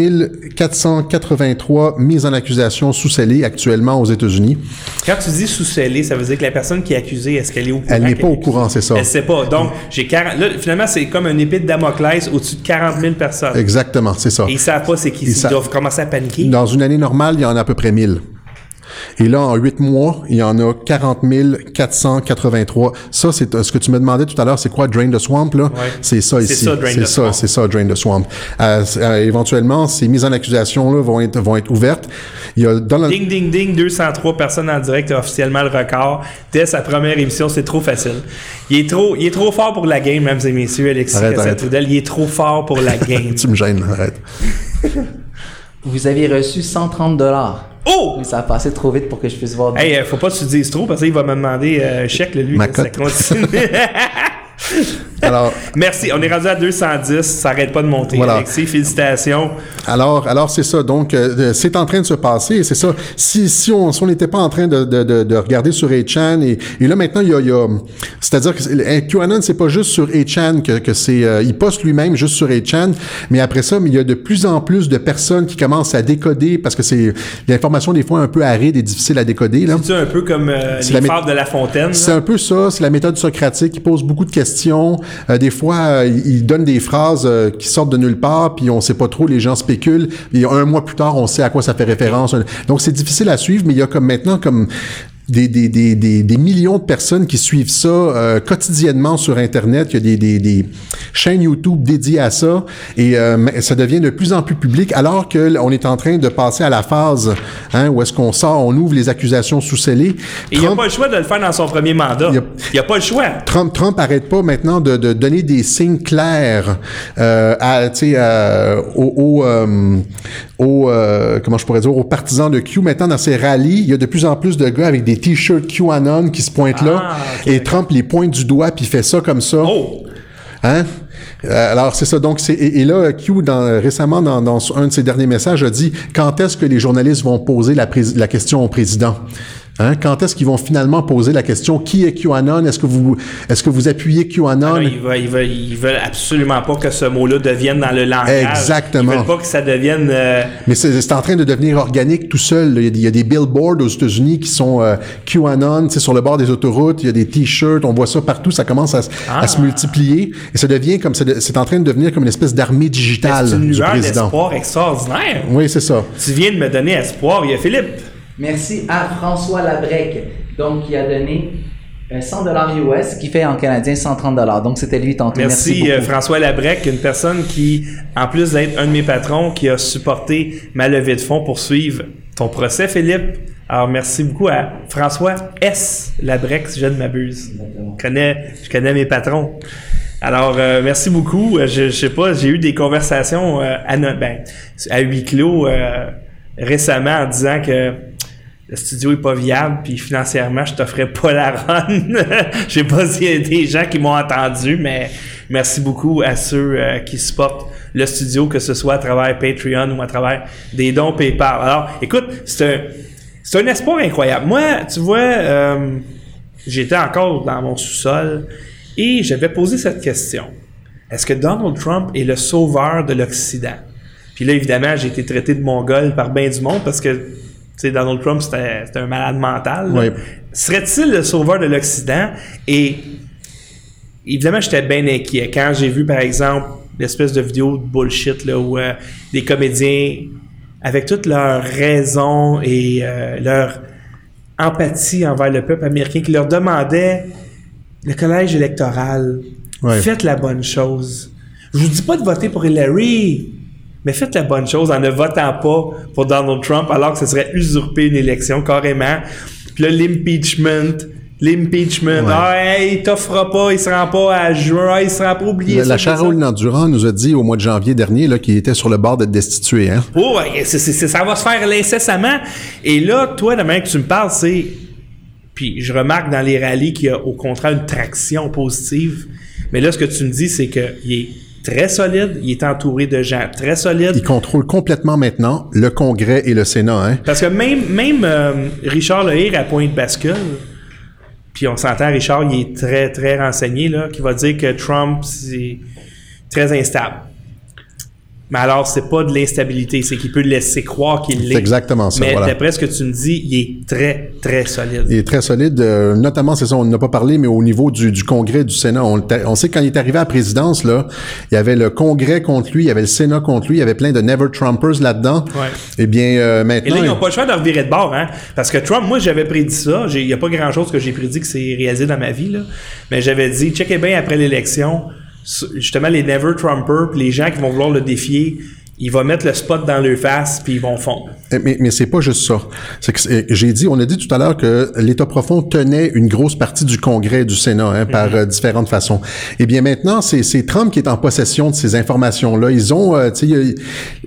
[SPEAKER 1] 483 mises en accusation sous scellé actuellement aux États-Unis.
[SPEAKER 2] Quand tu dis sous scellé, ça veut dire que la personne qui est accusée, est-ce qu'elle est au courant?
[SPEAKER 1] Elle n'est pas au courant, c'est ça.
[SPEAKER 2] Elle sait pas. Donc, j'ai 40. Là, finalement, c'est comme un épée de Damoclès au-dessus de 40 000 personnes.
[SPEAKER 1] Exactement, c'est ça.
[SPEAKER 2] Et ils savent pas c'est qui.
[SPEAKER 1] Ils
[SPEAKER 2] doivent commencer à paniquer.
[SPEAKER 1] Dans une année normale, il y en a à peu près 1000. Et là, en huit mois, il y en a 40 483. Ça, c'est euh, ce que tu me demandais tout à l'heure, c'est quoi? Drain the Swamp, là? C'est ça
[SPEAKER 2] C'est
[SPEAKER 1] ici.
[SPEAKER 2] ça, Drain
[SPEAKER 1] C'est
[SPEAKER 2] the
[SPEAKER 1] ça,
[SPEAKER 2] Swamp.
[SPEAKER 1] c'est ça, Drain the Swamp. Euh, euh, éventuellement, ces mises en accusation, là, vont être, vont être ouvertes. Il y a Donald,
[SPEAKER 2] Ding, ding, ding, 203 personnes en direct, officiellement le record. Dès sa première émission, c'est trop facile. Il est trop, il est trop fort pour la game, mesdames et messieurs, Alexis
[SPEAKER 1] Arrête,
[SPEAKER 2] Cassette-Trudel. Il est trop fort pour la game.
[SPEAKER 1] tu me gênes, arrête.
[SPEAKER 3] Vous aviez reçu 130 dollars.
[SPEAKER 2] Oh!
[SPEAKER 3] Ça a passé trop vite pour que je puisse voir.
[SPEAKER 2] Hey, euh, faut pas que tu te dises trop parce qu'il va me demander euh, un chèque, lui.
[SPEAKER 1] Ma
[SPEAKER 2] ça continue.
[SPEAKER 1] Alors,
[SPEAKER 2] Merci, on est rendu à 210, ça arrête pas de monter.
[SPEAKER 1] Voilà.
[SPEAKER 2] Alexis, félicitations.
[SPEAKER 1] Alors, alors c'est ça. Donc, euh, c'est en train de se passer. C'est ça. Si, si on si on n'était pas en train de, de, de, de regarder sur 8chan et, et là maintenant il y a, a c'est-à-dire que QAnon c'est pas juste sur 8chan que, que c'est euh, il poste lui-même juste sur 8chan, mais après ça, mais il y a de plus en plus de personnes qui commencent à décoder parce que c'est l'information des fois un peu aride et difficile à décoder.
[SPEAKER 2] C'est un peu comme euh, les
[SPEAKER 1] la
[SPEAKER 2] de La Fontaine.
[SPEAKER 1] C'est un peu ça, c'est la méthode socratique. Il pose beaucoup de questions. Euh, des fois, euh, il il donne des phrases euh, qui sortent de nulle part, puis on sait pas trop, les gens spéculent. Et un mois plus tard, on sait à quoi ça fait référence. Donc, c'est difficile à suivre, mais il y a comme maintenant comme des, des, des, des, millions de personnes qui suivent ça euh, quotidiennement sur Internet. Il y a des, des, chaînes YouTube dédiées à ça et euh, ça devient de plus en plus public alors que l- on est en train de passer à la phase hein, où est-ce qu'on sort, on ouvre les accusations sous scellé.
[SPEAKER 2] Et il n'a
[SPEAKER 1] Trump-
[SPEAKER 2] pas le choix de le faire dans son premier mandat.
[SPEAKER 1] Il y a-
[SPEAKER 2] pas le choix.
[SPEAKER 1] Trump, Trump arrête pas maintenant de, de donner des signes clairs euh, à, euh, aux, aux, aux, comment je pourrais dire, aux partisans de Q. Maintenant, dans ses rallyes, il y a de plus en plus de gars avec des t-shirts QAnon qui se pointent là.
[SPEAKER 2] Ah,
[SPEAKER 1] et. Trump les pointe du doigt puis fait ça comme ça.
[SPEAKER 2] Oh!
[SPEAKER 1] Hein? Euh, alors c'est ça. Donc c'est et, et là Q dans, récemment dans, dans un de ses derniers messages a dit quand est-ce que les journalistes vont poser la, la question au président? Hein? Quand est-ce qu'ils vont finalement poser la question qui est QAnon? Est-ce que vous est-ce que vous appuyez QAnon?
[SPEAKER 2] Ah non, ils, veulent, ils, veulent, ils veulent absolument pas que ce mot-là devienne dans le langage.
[SPEAKER 1] Exactement.
[SPEAKER 2] Ils veulent pas que ça devienne. euh,
[SPEAKER 1] Mais c'est c'est en train de devenir organique tout seul. Il y a des, il y a des billboards aux États-Unis qui sont euh, QAnon, sais, sur le bord des autoroutes. Il y a des t-shirts, on voit ça partout. Ça commence à,
[SPEAKER 2] Ah.
[SPEAKER 1] se multiplier et ça devient comme c'est en train de devenir comme une espèce d'armée digitale
[SPEAKER 2] c'est une
[SPEAKER 1] du président.
[SPEAKER 2] d'espoir extraordinaire.
[SPEAKER 1] Oui, c'est ça.
[SPEAKER 2] Tu viens de me donner espoir. Il y a Philippe.
[SPEAKER 3] Merci à François Labrec, donc qui a donné euh, 100 dollars US, qui fait en canadien 130 dollars. Donc c'était lui tantôt. Merci,
[SPEAKER 2] Merci, euh. François Labrec, une personne qui, en plus d'être un de mes patrons, qui a supporté ma levée de fonds pour suivre ton procès, Philippe. Alors, merci beaucoup à François S. Labrec, si je ne m'abuse. Je connais, je connais mes patrons. Alors, euh, merci beaucoup. Euh, Je, je sais pas, j'ai eu des conversations euh, à, ben, à huis clos euh, récemment en disant que le studio est pas viable, puis financièrement, je t'offrais pas la run. Je sais pas s'il y a des gens qui m'ont entendu, mais merci beaucoup à ceux euh, qui supportent le studio, que ce soit à travers Patreon ou à travers des dons PayPal. Alors, écoute, c'est un, espoir incroyable. Moi, tu vois, euh, j'étais encore dans mon sous-sol et j'avais posé cette question. Est-ce que Donald Trump est le sauveur de l'Occident? Puis là, évidemment, j'ai été traité de mongol par bien du monde parce que sais, Donald Trump, c'était un malade mental. Serait-il le sauveur de l'Occident? Et évidemment, j'étais bien inquiet. Quand j'ai vu, par exemple, l'espèce de vidéo de bullshit là, où euh, des comédiens, avec toute leur raison et euh, leur empathie envers le peuple américain, qui leur demandaient le collège électoral, faites la bonne chose. Je vous dis pas de voter pour Hillary, mais faites la bonne chose en ne votant pas pour Donald Trump alors que ce serait usurper une élection carrément. Puis là, l'impeachment, l'impeachment,
[SPEAKER 1] Ouais.
[SPEAKER 2] ah, hey, il t'offrira pas, il se rend pas à juin, ah, il sera pas oublié.
[SPEAKER 1] La, la. Charole Nandurand nous a dit au mois de janvier dernier là, qu'il était sur le bord d'être destitué. Hein?
[SPEAKER 2] Oh, c'est- c'est- ça va se faire incessamment. Et là, toi, la manière que tu me parles, c'est. Puis je remarque dans les rallyes qu'il y a au contraire une traction positive. Mais là, ce que tu me dis, c'est qu'il est très solide, il est entouré de gens très solides.
[SPEAKER 1] Il contrôle complètement maintenant le Congrès et le Sénat. Hein?
[SPEAKER 2] Parce que même, même euh, Richard Lehir à point de bascule, puis on s'entend, Richard, il est très, très renseigné, là, qui va dire que Trump, c'est très instable. Mais alors, c'est pas de l'instabilité, c'est qu'il peut laisser croire qu'il l'est.
[SPEAKER 1] C'est exactement ça,
[SPEAKER 2] Mais
[SPEAKER 1] voilà.
[SPEAKER 2] d'après ce que tu me dis, il est très, très solide.
[SPEAKER 1] Il est très solide, euh, notamment, c'est ça, on n'a pas parlé, mais au niveau du, du Congrès, du Sénat. On, on sait que quand il est arrivé à la présidence, là, il y avait le Congrès contre lui, il y avait le Sénat contre lui, il y avait plein de Never Trumpers là-dedans.
[SPEAKER 2] Ouais.
[SPEAKER 1] Eh bien, euh,
[SPEAKER 2] Et
[SPEAKER 1] maintenant...
[SPEAKER 2] là, ils n'ont pas le choix de revirer de bord, hein? Parce que Trump, moi, j'avais prédit ça. Il n'y a pas grand-chose que j'ai prédit que c'est réalisé dans ma vie, là. Mais j'avais dit, checkez bien après l'élection, justement, les Never Trumpers, les gens qui vont vouloir le défier, il va mettre le spot dans leur face, puis ils vont fondre.
[SPEAKER 1] Eh, Mais, mais c'est pas juste ça. C'est que c'est- j'ai dit, on a dit tout à l'heure que l'État profond tenait une grosse partie du Congrès du Sénat hein, par euh, différentes façons. Eh bien maintenant, c'est Trump qui est en possession de ces informations-là. Ils ont, euh, tu sais,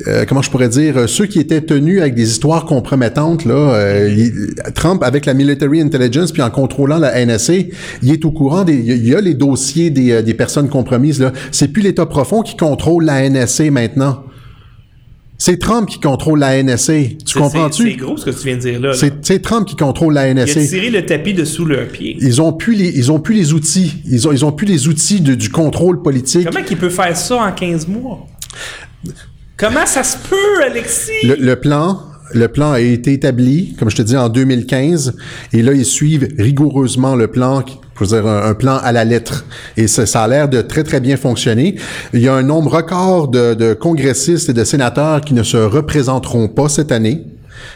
[SPEAKER 1] euh, comment je pourrais dire, euh, ceux qui étaient tenus avec des histoires compromettantes là, euh, il- Trump avec la military intelligence puis en contrôlant la NSA, il est au courant des, il y a les dossiers des, des personnes compromises là. C'est plus l'État profond qui contrôle la NSA maintenant. C'est Trump qui contrôle la NSA. Tu comprends-tu?
[SPEAKER 2] C'est gros ce que tu viens de dire là. là.
[SPEAKER 1] C'est Trump qui contrôle la
[SPEAKER 2] Il a
[SPEAKER 1] NSA.
[SPEAKER 2] tiré le tapis de sous leurs pieds.
[SPEAKER 1] Ils ont plus les, ils ont plus les outils. Ils ont, ils ont plus les outils de- du contrôle politique.
[SPEAKER 2] Comment qu'il peut faire ça en 15 mois? Comment ça se peut, Alexis?
[SPEAKER 1] Le, le plan, le plan a été établi, comme je te dis, en 2015, et là ils suivent rigoureusement le plan, qui- je veux dire un, un plan à la lettre, et ça, ça a l'air de très très bien fonctionner. Il y a un nombre record de, de congressistes et de sénateurs qui ne se représenteront pas cette année.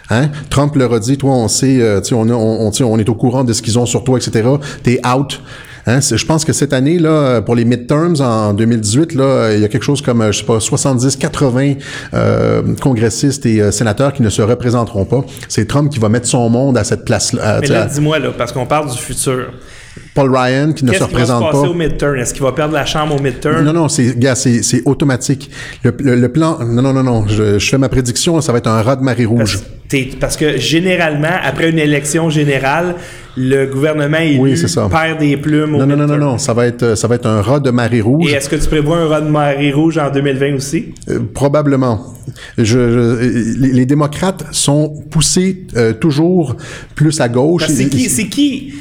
[SPEAKER 1] Hein? Trump leur a dit, toi, on sait, euh, on, a- on, est au courant de ce qu'ils ont sur toi, etc. T'es out. Hein? Je pense que cette année, là, pour les midterms en 2018, là, il y a quelque chose comme, euh, je sais pas, 70, 80 euh, congressistes et euh, sénateurs qui ne se représenteront pas. C'est Trump qui va mettre son monde à cette place-là.
[SPEAKER 2] Mais là, dis-moi, là, parce qu'on parle du futur.
[SPEAKER 1] Paul Ryan qui ne se
[SPEAKER 2] Qu'est-ce qui va se
[SPEAKER 1] représente
[SPEAKER 2] passer
[SPEAKER 1] pas.
[SPEAKER 2] au midterm? Est-ce qu'il va perdre la chambre au midterm?
[SPEAKER 1] Non, non, c'est, gars, c'est, c'est automatique. Le, le- le plan, non, non, non, non, je, je fais ma prédiction, ça va être un raz de marée rouge.
[SPEAKER 2] Parce, parce que généralement, après une élection générale, le gouvernement élu
[SPEAKER 1] Oui, c'est ça.
[SPEAKER 2] perd des plumes au
[SPEAKER 1] Non, non, non, non, non, ça va être, ça va être un raz de marée rouge.
[SPEAKER 2] Et est-ce que tu prévois un raz de marée rouge en 2020 aussi?
[SPEAKER 1] Euh, probablement. Je, je- les, les démocrates sont poussés euh, toujours plus à gauche.
[SPEAKER 2] C'est qui, c'est qui,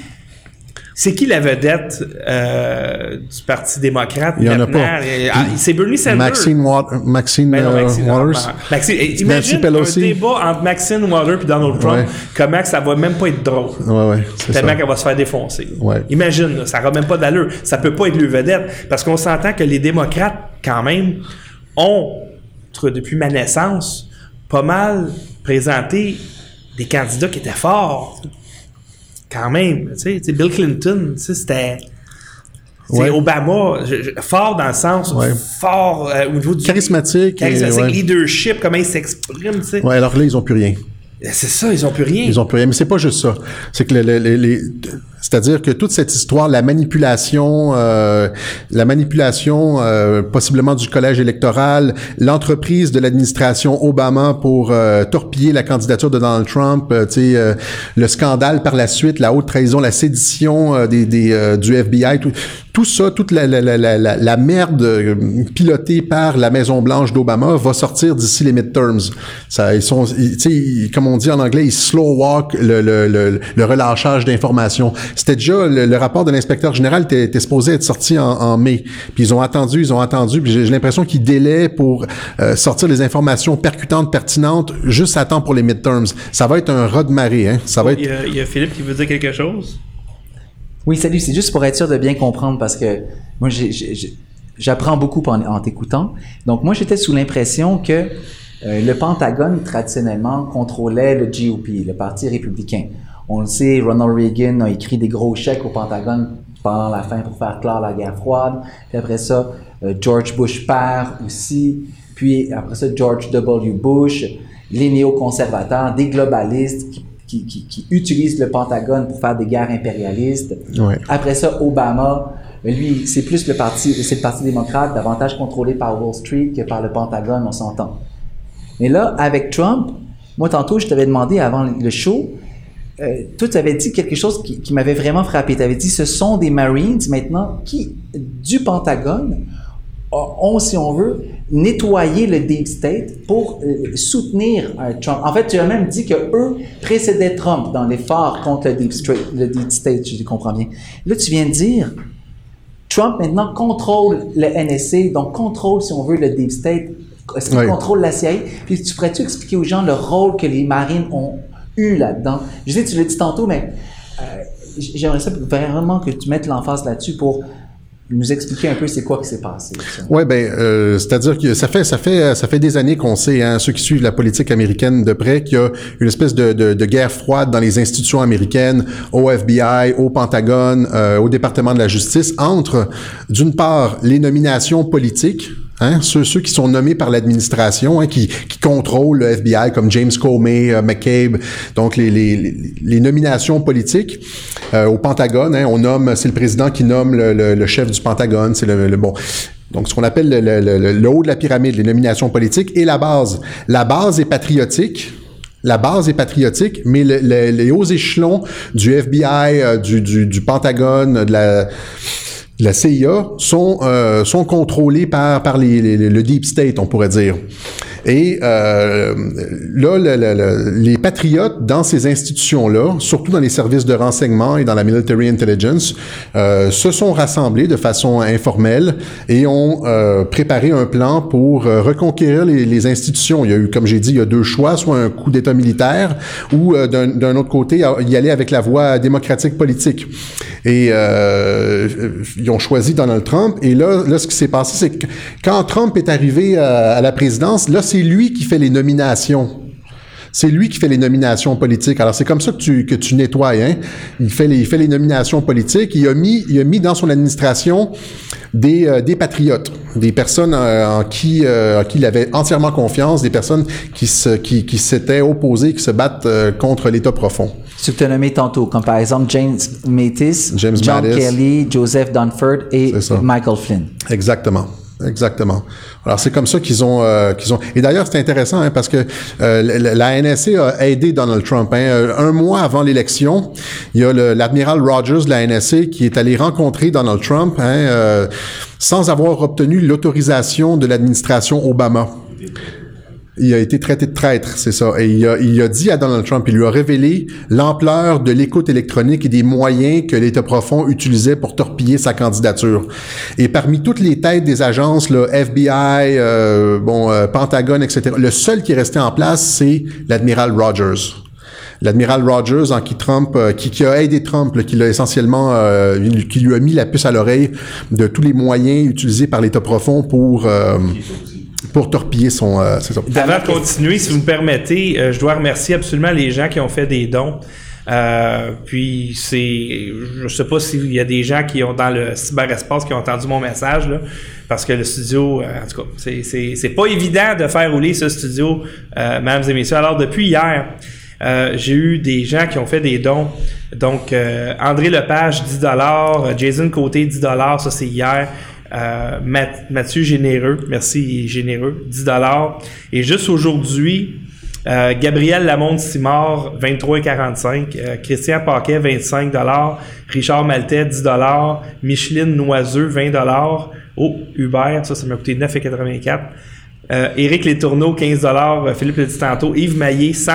[SPEAKER 2] c'est qui la vedette euh, du Parti démocrate
[SPEAKER 1] Il y en a pas.
[SPEAKER 2] Euh, ah, c'est Bernie Sanders.
[SPEAKER 1] Maxine, Wa- Maxine,
[SPEAKER 2] Ben non,
[SPEAKER 1] euh,
[SPEAKER 2] Maxine,
[SPEAKER 1] Waters.
[SPEAKER 2] Maxine, eh, imagine
[SPEAKER 1] Pelosi.
[SPEAKER 2] un débat entre Maxine Waters et Donald Trump,
[SPEAKER 1] Ouais.
[SPEAKER 2] comment que ça va même pas être drôle.
[SPEAKER 1] Ouais, ouais, c'est.
[SPEAKER 2] Tellement qu'elle va se faire défoncer.
[SPEAKER 1] Ouais.
[SPEAKER 2] Imagine, là, ça n'aura même pas d'allure. Ça peut pas être le vedette. Parce qu'on s'entend que les démocrates, quand même, ont, depuis ma naissance, pas mal présenté des candidats qui étaient forts. Quand même. Tu sais, Bill Clinton, c'était. C'est
[SPEAKER 1] Ouais.
[SPEAKER 2] Obama, je- je- fort dans le sens,
[SPEAKER 1] Ouais.
[SPEAKER 2] fort euh, au niveau du
[SPEAKER 1] Charismatique et,
[SPEAKER 2] charismatique,
[SPEAKER 1] ouais.
[SPEAKER 2] leadership, comment il s'exprime, tu sais.
[SPEAKER 1] Ouais, alors là, ils ont plus rien.
[SPEAKER 2] C'est ça, ils ont plus rien.
[SPEAKER 1] Ils ont plus rien. Mais c'est pas juste ça. C'est que le- le- le- les, c'est-à-dire que toute cette histoire, la manipulation, euh, la manipulation euh, possiblement du collège électoral, l'entreprise de l'administration Obama pour euh, torpiller la candidature de Donald Trump, le scandale par la suite, la haute trahison, la sédition des, du FBI, tout, tout ça, toute la, la, la, la, la merde euh, pilotée par la Maison Blanche d'Obama va sortir d'ici les midterms. Ça, ils sont, tu sais, comme on dit en anglais, ils slow walk le, le, le, le relâchage d'informations. C'était déjà le, rapport de l'inspecteur général était, était, supposé être sorti en, en, mai, puis ils ont attendu, ils ont attendu, puis j'ai l'impression qu'ils délaient pour euh, sortir les informations percutantes, pertinentes, juste à temps pour les midterms. Ça va être un raz de marée, hein. Ça va être.
[SPEAKER 2] Il y, a, il y a Philippe qui veut dire quelque chose?
[SPEAKER 3] Oui, salut. C'est juste pour être sûr de bien comprendre parce que moi, j'apprends beaucoup en, t'écoutant. Donc, moi, j'étais sous l'impression que euh, le Pentagone, traditionnellement, contrôlait le GOP, le Parti républicain. On le sait, Ronald Reagan a écrit des gros chèques au Pentagone pendant la fin pour faire clore la guerre froide. Puis après ça, euh, George Bush père aussi. Puis après ça, George W. Bush, les néoconservateurs, des globalistes qui qui, qui, qui, utilisent le Pentagone pour faire des guerres impérialistes.
[SPEAKER 1] Ouais.
[SPEAKER 3] Après ça, Obama, lui, c'est plus le parti, c'est le parti démocrate, davantage contrôlé par Wall Street que par le Pentagone, on s'entend. Mais là, avec Trump, moi tantôt, je t'avais demandé avant le show, euh, toi, tu avais dit quelque chose qui, qui m'avait vraiment frappé. Tu avais dit, ce sont des Marines maintenant qui, du Pentagone, ont, si on veut, nettoyé le Deep State pour euh, soutenir euh, Trump. En fait, tu as même dit que eux précédaient Trump dans l'effort contre le Deep, State, le Deep State, je comprends bien. Là, tu viens de dire, Trump maintenant contrôle le NSA, donc contrôle, si on veut, le Deep State, est-ce qu'il oui. contrôle la CIA? Puis tu pourrais-tu expliquer aux gens le rôle que les Marines ont eu là-dedans? Je sais, tu l'as dit tantôt, mais euh, j'aimerais ça vraiment que tu mettes l'emphase là-dessus pour nous expliquer un peu c'est quoi qui s'est passé.
[SPEAKER 1] Ouais, ben, euh, c'est-à-dire que ça fait ça fait ça fait des années qu'on sait, hein, ceux qui suivent la politique américaine de près, qu'il y a une espèce de, de, de, guerre froide dans les institutions américaines, au FBI, au Pentagone, euh, au département de la justice, entre d'une part les nominations politiques Hein, ceux, ceux qui sont nommés par l'administration, hein, qui, qui contrôlent le FBI, comme James Comey, euh, McCabe, donc les, les, les nominations politiques euh, au Pentagone. Hein, on nomme, c'est le président qui nomme le, le, le chef du Pentagone, c'est le, le, bon. Donc, ce qu'on appelle le, haut de la pyramide, les nominations politiques, et la base. La base est patriotique. La base est patriotique, mais les hauts échelons du FBI, euh, du, du, du Pentagone, de la la CIA sont euh, sont contrôlés par par les, les, le deep state, on pourrait dire. Et euh, là, le, le, les patriotes dans ces institutions-là, surtout dans les services de renseignement et dans la military intelligence, euh, se sont rassemblés de façon informelle et ont euh, préparé un plan pour euh, reconquérir les, les, institutions. Il y a eu, comme j'ai dit, il y a deux choix, soit un coup d'État militaire ou euh, d'un autre côté, y aller avec la voie démocratique politique. Et ils ont choisi Donald Trump. Et là, là ce qui s'est passé, c'est que quand Trump est arrivé à, à la présidence, là, c'est lui qui fait les nominations. C'est lui qui fait les nominations politiques. Alors c'est comme ça que tu que tu nettoies. Hein? Il fait les il fait les nominations politiques. Il a mis il a mis dans son administration des euh, des patriotes, des personnes euh, en qui euh, en qui il avait entièrement confiance, des personnes qui se qui qui s'étaient opposées, qui se battent contre l'État profond.
[SPEAKER 3] Tu te nommé tantôt, comme par exemple James Mattis,
[SPEAKER 1] James
[SPEAKER 3] John
[SPEAKER 1] Mattis.
[SPEAKER 3] Kelly, Joseph Dunford et Michael Flynn.
[SPEAKER 1] Exactement. Exactement. Alors c'est comme ça qu'ils ont euh, qu'ils ont. Et d'ailleurs c'est intéressant hein, parce que euh, la, NSA a aidé Donald Trump. Hein. Un mois avant l'élection, il y a l'admiral Rogers de la NSA qui est allé rencontrer Donald Trump hein, euh, sans avoir obtenu l'autorisation de l'administration Obama il a été traité de traître, c'est ça. Et il a, il a dit à Donald Trump, il lui a révélé l'ampleur de l'écoute électronique et des moyens que l'État profond utilisait pour torpiller sa candidature. Et parmi toutes les têtes des agences, là, FBI, euh, bon, euh, Pentagone, etc., le seul qui est resté en place, c'est l'admiral Rogers l'admiral Rogers en qui Trump, euh, qui, qui, a aidé Trump, là, qui l'a essentiellement, euh, qui lui a mis la puce à l'oreille de tous les moyens utilisés par l'État profond pour euh, pour torpiller son. Euh,
[SPEAKER 2] ça. Avant de continuer, si vous me permettez, euh, je dois remercier absolument les gens qui ont fait des dons. Euh, puis c'est, je sais pas s'il y a des gens qui ont dans le cyberespace qui ont entendu mon message là, parce que le studio, euh, en tout cas, c'est, c'est, c'est pas évident de faire rouler ce studio, euh, mesdames et messieurs. Alors depuis hier, j'ai eu des gens qui ont fait des dons. Donc André Lepage 10 dollars, Jason Côté 10 dollars, ça c'est hier. Euh, Mathieu Généreux, merci, généreux, 10 dollars. Et juste aujourd'hui, Euh, Gabriel Lamonde-Simard, 23,45. Euh, Christian Paquet, 25 Richard Maltais, 10 Micheline Noiseux, 20 Oh, Hubert, ça, ça m'a coûté 9,84 euh, Éric Létourneau, 15 euh, Philippe le dit tantôt. Yves Maillé, 100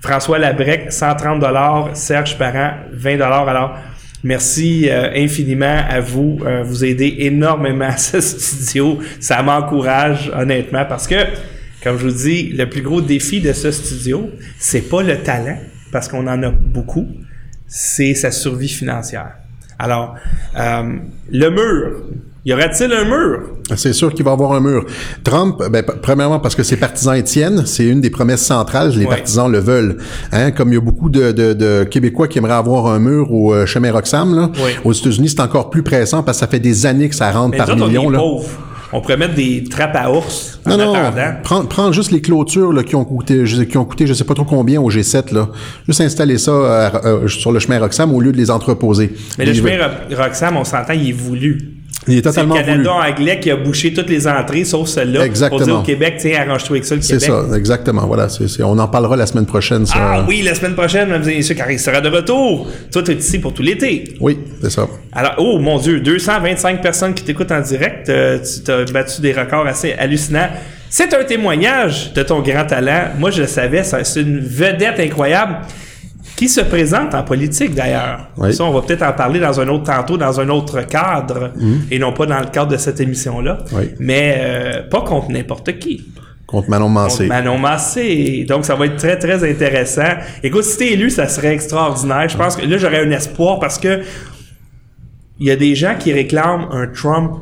[SPEAKER 2] François Labrec, 130 Serge Parent, 20 Alors, merci euh, infiniment à vous. Euh, vous aidez énormément à ce studio. Ça m'encourage, honnêtement, parce que, comme je vous dis, le plus gros défi de ce studio, c'est pas le talent, parce qu'on en a beaucoup, c'est sa survie financière. Alors, le mur, y aura-t-il un mur?
[SPEAKER 1] C'est sûr qu'il va y avoir un mur. Trump, ben, premièrement parce que ses partisans y tiennent, c'est une des promesses centrales, les partisans le veulent. Hein? Comme il y a beaucoup de, de, de, Québécois qui aimeraient avoir un mur au euh, chemin Roxham, là. aux États-Unis, c'est encore plus pressant parce que ça fait des années que ça rentre par millions. Là.
[SPEAKER 2] On pourrait mettre des trappes à ours
[SPEAKER 1] en non, attendant. prends, juste les clôtures là, qui ont coûté, qui ont coûté, je sais pas trop combien au G7 là. Juste installer ça euh, euh, sur le chemin Roxham au lieu de les entreposer.
[SPEAKER 2] Mais le chemin Roxham, on s'entend, il est voulu.
[SPEAKER 1] Il est totalement
[SPEAKER 2] C'est le Canada anglais qui a bouché toutes les entrées, sauf celle-là. Exactement. Pour dire au Québec, tiens, arrange-toi avec ça, le Québec.
[SPEAKER 1] C'est ça, exactement. Voilà, on en parlera la semaine prochaine. Ça.
[SPEAKER 2] Ah oui, la semaine prochaine, mesdames et messieurs, car il sera de retour. Toi, tu es ici pour tout l'été.
[SPEAKER 1] Oui, c'est ça.
[SPEAKER 2] Alors, oh mon Dieu, 225 personnes qui t'écoutent en direct. Euh, tu as battu des records assez hallucinants. C'est un témoignage de ton grand talent. Moi, je le savais, c'est une vedette incroyable qui se présente en politique d'ailleurs. Ça, on va peut-être en parler dans un autre tantôt, dans un autre cadre, mhm. et non pas dans le cadre de cette émission-là. Mais euh, pas contre n'importe qui.
[SPEAKER 1] Contre Manon Massé.
[SPEAKER 2] Contre Manon Massé. Donc, ça va être très, très intéressant. Écoute, si t'es élu, ça serait extraordinaire. Je pense que là, j'aurais un espoir parce que il y a des gens qui réclament un Trump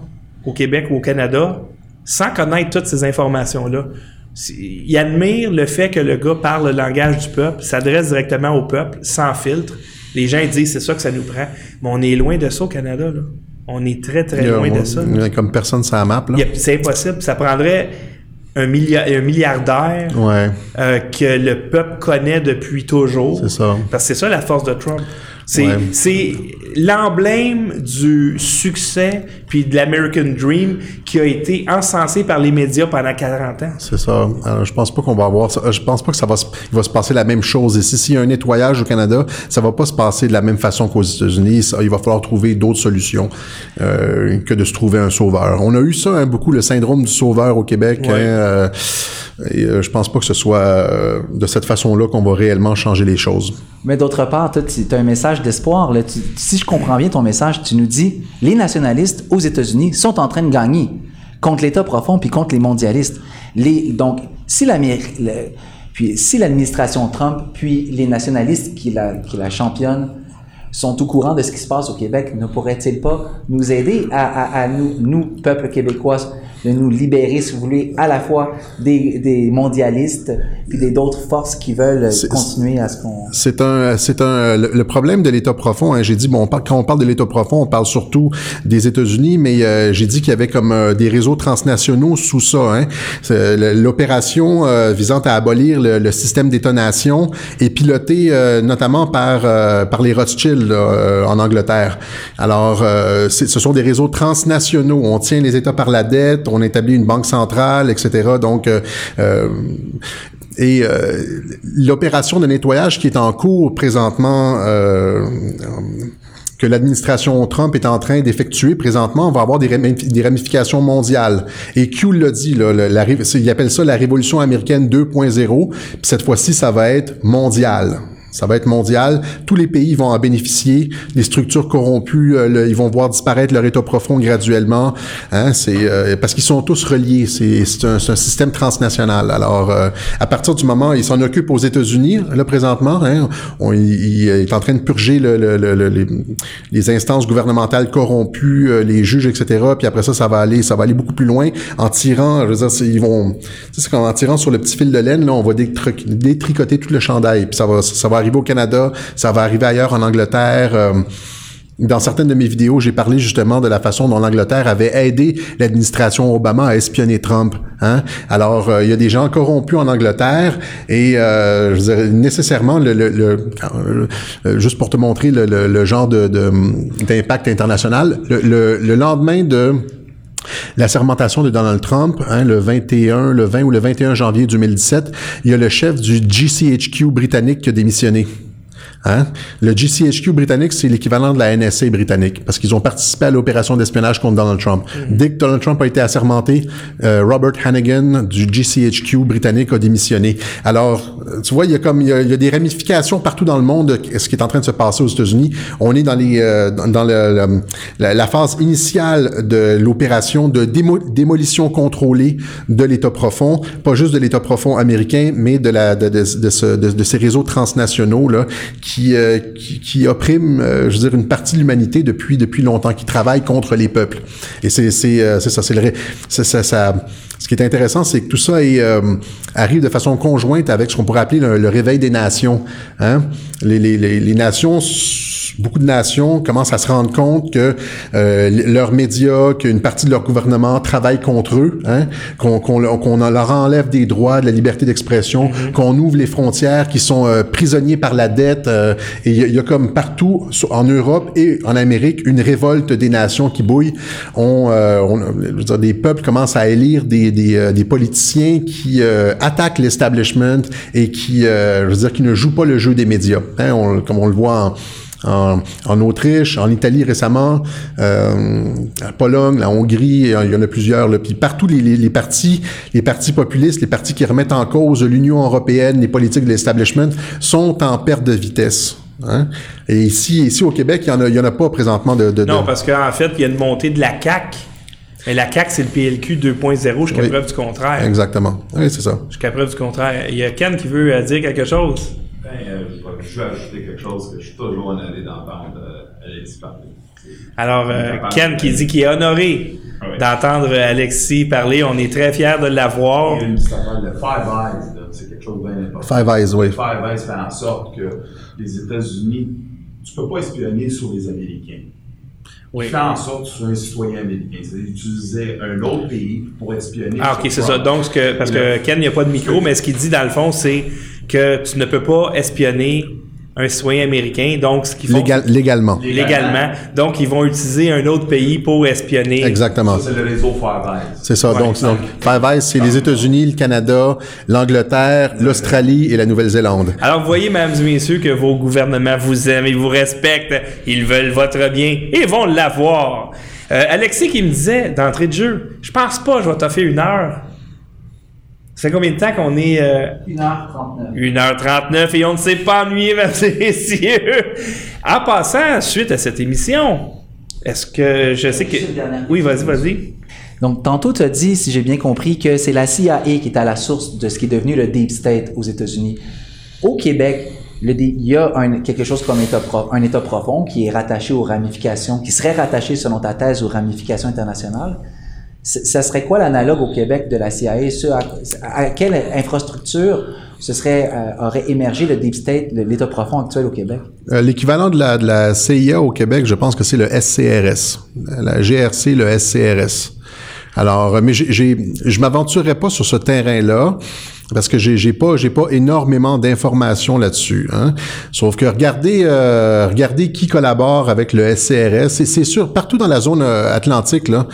[SPEAKER 2] au Québec ou au Canada sans connaître toutes ces informations-là il admire le fait que le gars parle le langage du peuple, s'adresse directement au peuple, sans filtre. Les gens disent c'est ça que ça nous prend. Mais on est loin de ça au Canada. Là. On est très, très loin de ça.
[SPEAKER 1] Comme personne ça map.
[SPEAKER 2] C'est impossible. Ça prendrait un, un milliardaire euh, que le peuple connaît depuis toujours.
[SPEAKER 1] C'est ça.
[SPEAKER 2] Parce que c'est ça la force de Trump. C'est l'emblème du succès puis de l'American Dream qui a été encensé par les médias pendant 40 ans.
[SPEAKER 1] C'est ça. Alors, je pense pas qu'on va avoir ça. Je pense pas que ça va se, il va se passer la même chose ici. S'il y a un nettoyage au Canada, ça va pas se passer de la même façon qu'aux États-Unis. Il va falloir trouver d'autres solutions euh, que de se trouver un sauveur. On a eu ça hein, beaucoup le syndrome du sauveur au Québec. Hein, euh, et euh, je pense pas que ce soit euh, de cette façon-là qu'on va réellement changer les choses.
[SPEAKER 3] Mais d'autre part, tu as un message d'espoir. Si je comprends bien ton message, tu nous dis les nationalistes aux États-Unis sont en train de gagner contre l'État profond puis contre les mondialistes. Donc, si l'administration Trump puis les nationalistes qui la, qui la championne sont au courant de ce qui se passe au Québec, ne pourraient-ils pas nous aider à, à nous, nous, peuple québécois, de nous libérer, si vous voulez, à la fois des, des mondialistes puis des d'autres forces qui veulent continuer à ce qu'on.
[SPEAKER 1] C'est un, c'est un, le, problème de l'État profond. Hein, j'ai dit bon, quand on parle de l'État profond, on parle surtout des États-Unis, mais euh, j'ai dit qu'il y avait comme euh, des réseaux transnationaux sous ça. Hein. L'opération euh, visant à abolir le, système d'État-nation est pilotée notamment par par les Rothschild en Angleterre. Alors, ce sont des réseaux transnationaux. On tient les États par la dette on établit une banque centrale, etc. Donc, euh, euh, et euh, l'opération de nettoyage qui est en cours présentement, que l'administration Trump est en train d'effectuer présentement, va avoir des, ramifications mondiales. Et Q l'a dit, il appelle ça la révolution américaine 2.0, puis cette fois-ci, ça va être mondial. Ça va être mondial. Tous les pays vont en bénéficier. Les structures corrompues, euh, ils vont voir disparaître leur état profond graduellement. Hein, c'est euh, parce qu'ils sont tous reliés. C'est un, un, système transnational. Alors, euh, à partir du moment, ils s'en occupent aux États-Unis là présentement. Hein, on, en train de purger le, le, les, instances gouvernementales corrompues, les juges, etc. Puis après ça, ça va aller, ça va aller beaucoup plus loin en tirant. Je veux dire, ils vont, c'est en tirant sur le petit fil de laine. Là, on va détricoter tout le chandail. Puis ça va, ça va arriver au Canada, ça va arriver ailleurs en Angleterre. Euh, dans certaines de mes vidéos, j'ai parlé justement de la façon dont l'Angleterre avait aidé l'administration Obama à espionner Trump. Hein? Alors, euh, il y a des gens corrompus en Angleterre et euh, je dirais, nécessairement, le, le, juste pour te montrer le, genre de d'impact international, le, lendemain de la sermentation de Donald Trump, hein, le 21, le 20 ou le 21 janvier 2017, il y a le chef du GCHQ britannique qui a démissionné. Hein? Le GCHQ britannique, c'est l'équivalent de la NSA britannique, parce qu'ils ont participé à l'opération d'espionnage contre Donald Trump. Mm-hmm. Dès que Donald Trump a été assermenté, euh, Robert Hannigan du GCHQ britannique a démissionné. Alors, euh, tu vois, il y a comme il y a, des ramifications partout dans le monde. Ce qui est en train de se passer aux États-Unis, on est dans les euh, dans le, la, phase initiale de l'opération de démolition contrôlée de l'État profond, pas juste de l'État profond américain, mais de la de, de, de, de ces réseaux transnationaux là qui, euh, qui, qui, opprime, euh, je veux dire, une partie de l'humanité depuis depuis longtemps, qui travaille contre les peuples. Et c'est c'est euh, ça, c'est le ça, ça, Ce qui est intéressant, c'est que tout ça est, arrive de façon conjointe avec ce qu'on pourrait appeler le, réveil des nations. Hein? Les, les, les, les nations beaucoup de nations commencent à se rendre compte que euh, leurs médias, qu'une partie de leur gouvernement travaille contre eux, hein, qu'on leur enlève des droits, de la liberté d'expression, mm-hmm. qu'on ouvre les frontières, qui sont euh, prisonniers par la dette. Euh, et il y, a comme partout en Europe et en Amérique une révolte des nations qui bouillent. On, euh, on je veux dire, des peuples commencent à élire des, des, des politiciens qui attaquent l'establishment et qui, je veux dire, qui ne jouent pas le jeu des médias. Hein, on, comme on le voit en en, en, Autriche, en Italie récemment, euh, la Pologne, la Hongrie, il y en a plusieurs. Là. Puis partout, les, les, les, partis, les partis populistes, les partis qui remettent en cause l'Union européenne, les politiques de l'establishment, sont en perte de vitesse. Hein? Et ici, ici au Québec, il y en a, en pas présentement de. de
[SPEAKER 2] non, parce qu'en fait, il y a une montée de la CAC. Et la CAC, c'est le PLQ 2.0 jusqu'à preuve du contraire.
[SPEAKER 1] Exactement. Oui, c'est ça.
[SPEAKER 2] Jusqu'à preuve du contraire. Il y a Ken qui veut euh, dire quelque chose?
[SPEAKER 4] Ben, euh, je veux ajouter quelque chose que je suis toujours honoré d'entendre euh, Alexis parler.
[SPEAKER 2] Alors, euh, Ken qui dit qu'il est honoré ah d'entendre Alexis parler. On est très fiers de l'avoir.
[SPEAKER 4] Il y a une s'appelle le Five Eyes. C'est quelque chose de bien important.
[SPEAKER 1] Five Eyes, oui.
[SPEAKER 4] Five Eyes fait en sorte que les États-Unis, tu peux pas espionner sur les Américains. Oui. Fait en sorte que tu sois un citoyen américain. C'est-à-dire utiliser un autre pays pour espionner.
[SPEAKER 2] Ah, ok, c'est ça. Donc, ce que, parce que Ken, il n'y a pas de micro, mais ce qu'il dit dans le fond, c'est que tu ne peux pas espionner un citoyen américain, donc ce qu'ils font...
[SPEAKER 1] légalement.
[SPEAKER 2] Légalement. Donc, ils vont utiliser un autre pays pour espionner.
[SPEAKER 1] Exactement.
[SPEAKER 4] Ça, c'est le réseau Five
[SPEAKER 1] C'est ça. donc, donc, c'est les États-Unis, le Canada, l'Angleterre, l'Australie et la Nouvelle-Zélande.
[SPEAKER 2] Alors, vous voyez, mesdames et messieurs, que vos gouvernements vous aiment, ils vous respectent, ils veulent votre bien et vont l'avoir. Euh, Alexis qui me disait, d'entrée de jeu, je pense pas, je vais t'offrir une heure. Ça fait combien de temps qu'on est... Euh,
[SPEAKER 3] 1h39.
[SPEAKER 2] 1h39 et on ne s'est pas ennuyé, mesdames et messieurs. En passant, suite à cette émission, est-ce que je sais que... Oui, vas-y, vas-y.
[SPEAKER 3] Donc, tantôt, tu as dit, si j'ai bien compris, que c'est la CIA qui est à la source de ce qui est devenu le Deep State aux États-Unis. Au Québec, le, il y a un, quelque chose comme état un État profond qui est rattaché aux ramifications, qui serait rattaché, selon ta thèse, aux ramifications internationales ça serait quoi l'analogue au Québec de la CIA? à, quelle infrastructure ce serait, euh, aurait émergé le Deep State, l'État profond actuel au Québec?
[SPEAKER 1] Euh, l'équivalent de la, de la CIA au Québec, je pense que c'est le SCRS. La GRC, le SCRS. Alors, mais j'ai, je m'aventurerai pas sur ce terrain-là parce que j'ai, j'ai pas j'ai pas énormément d'informations là-dessus. Hein. Sauf que regardez euh, regardez qui collabore avec le SCRS. C'est, sûr partout dans la zone euh, atlantique là,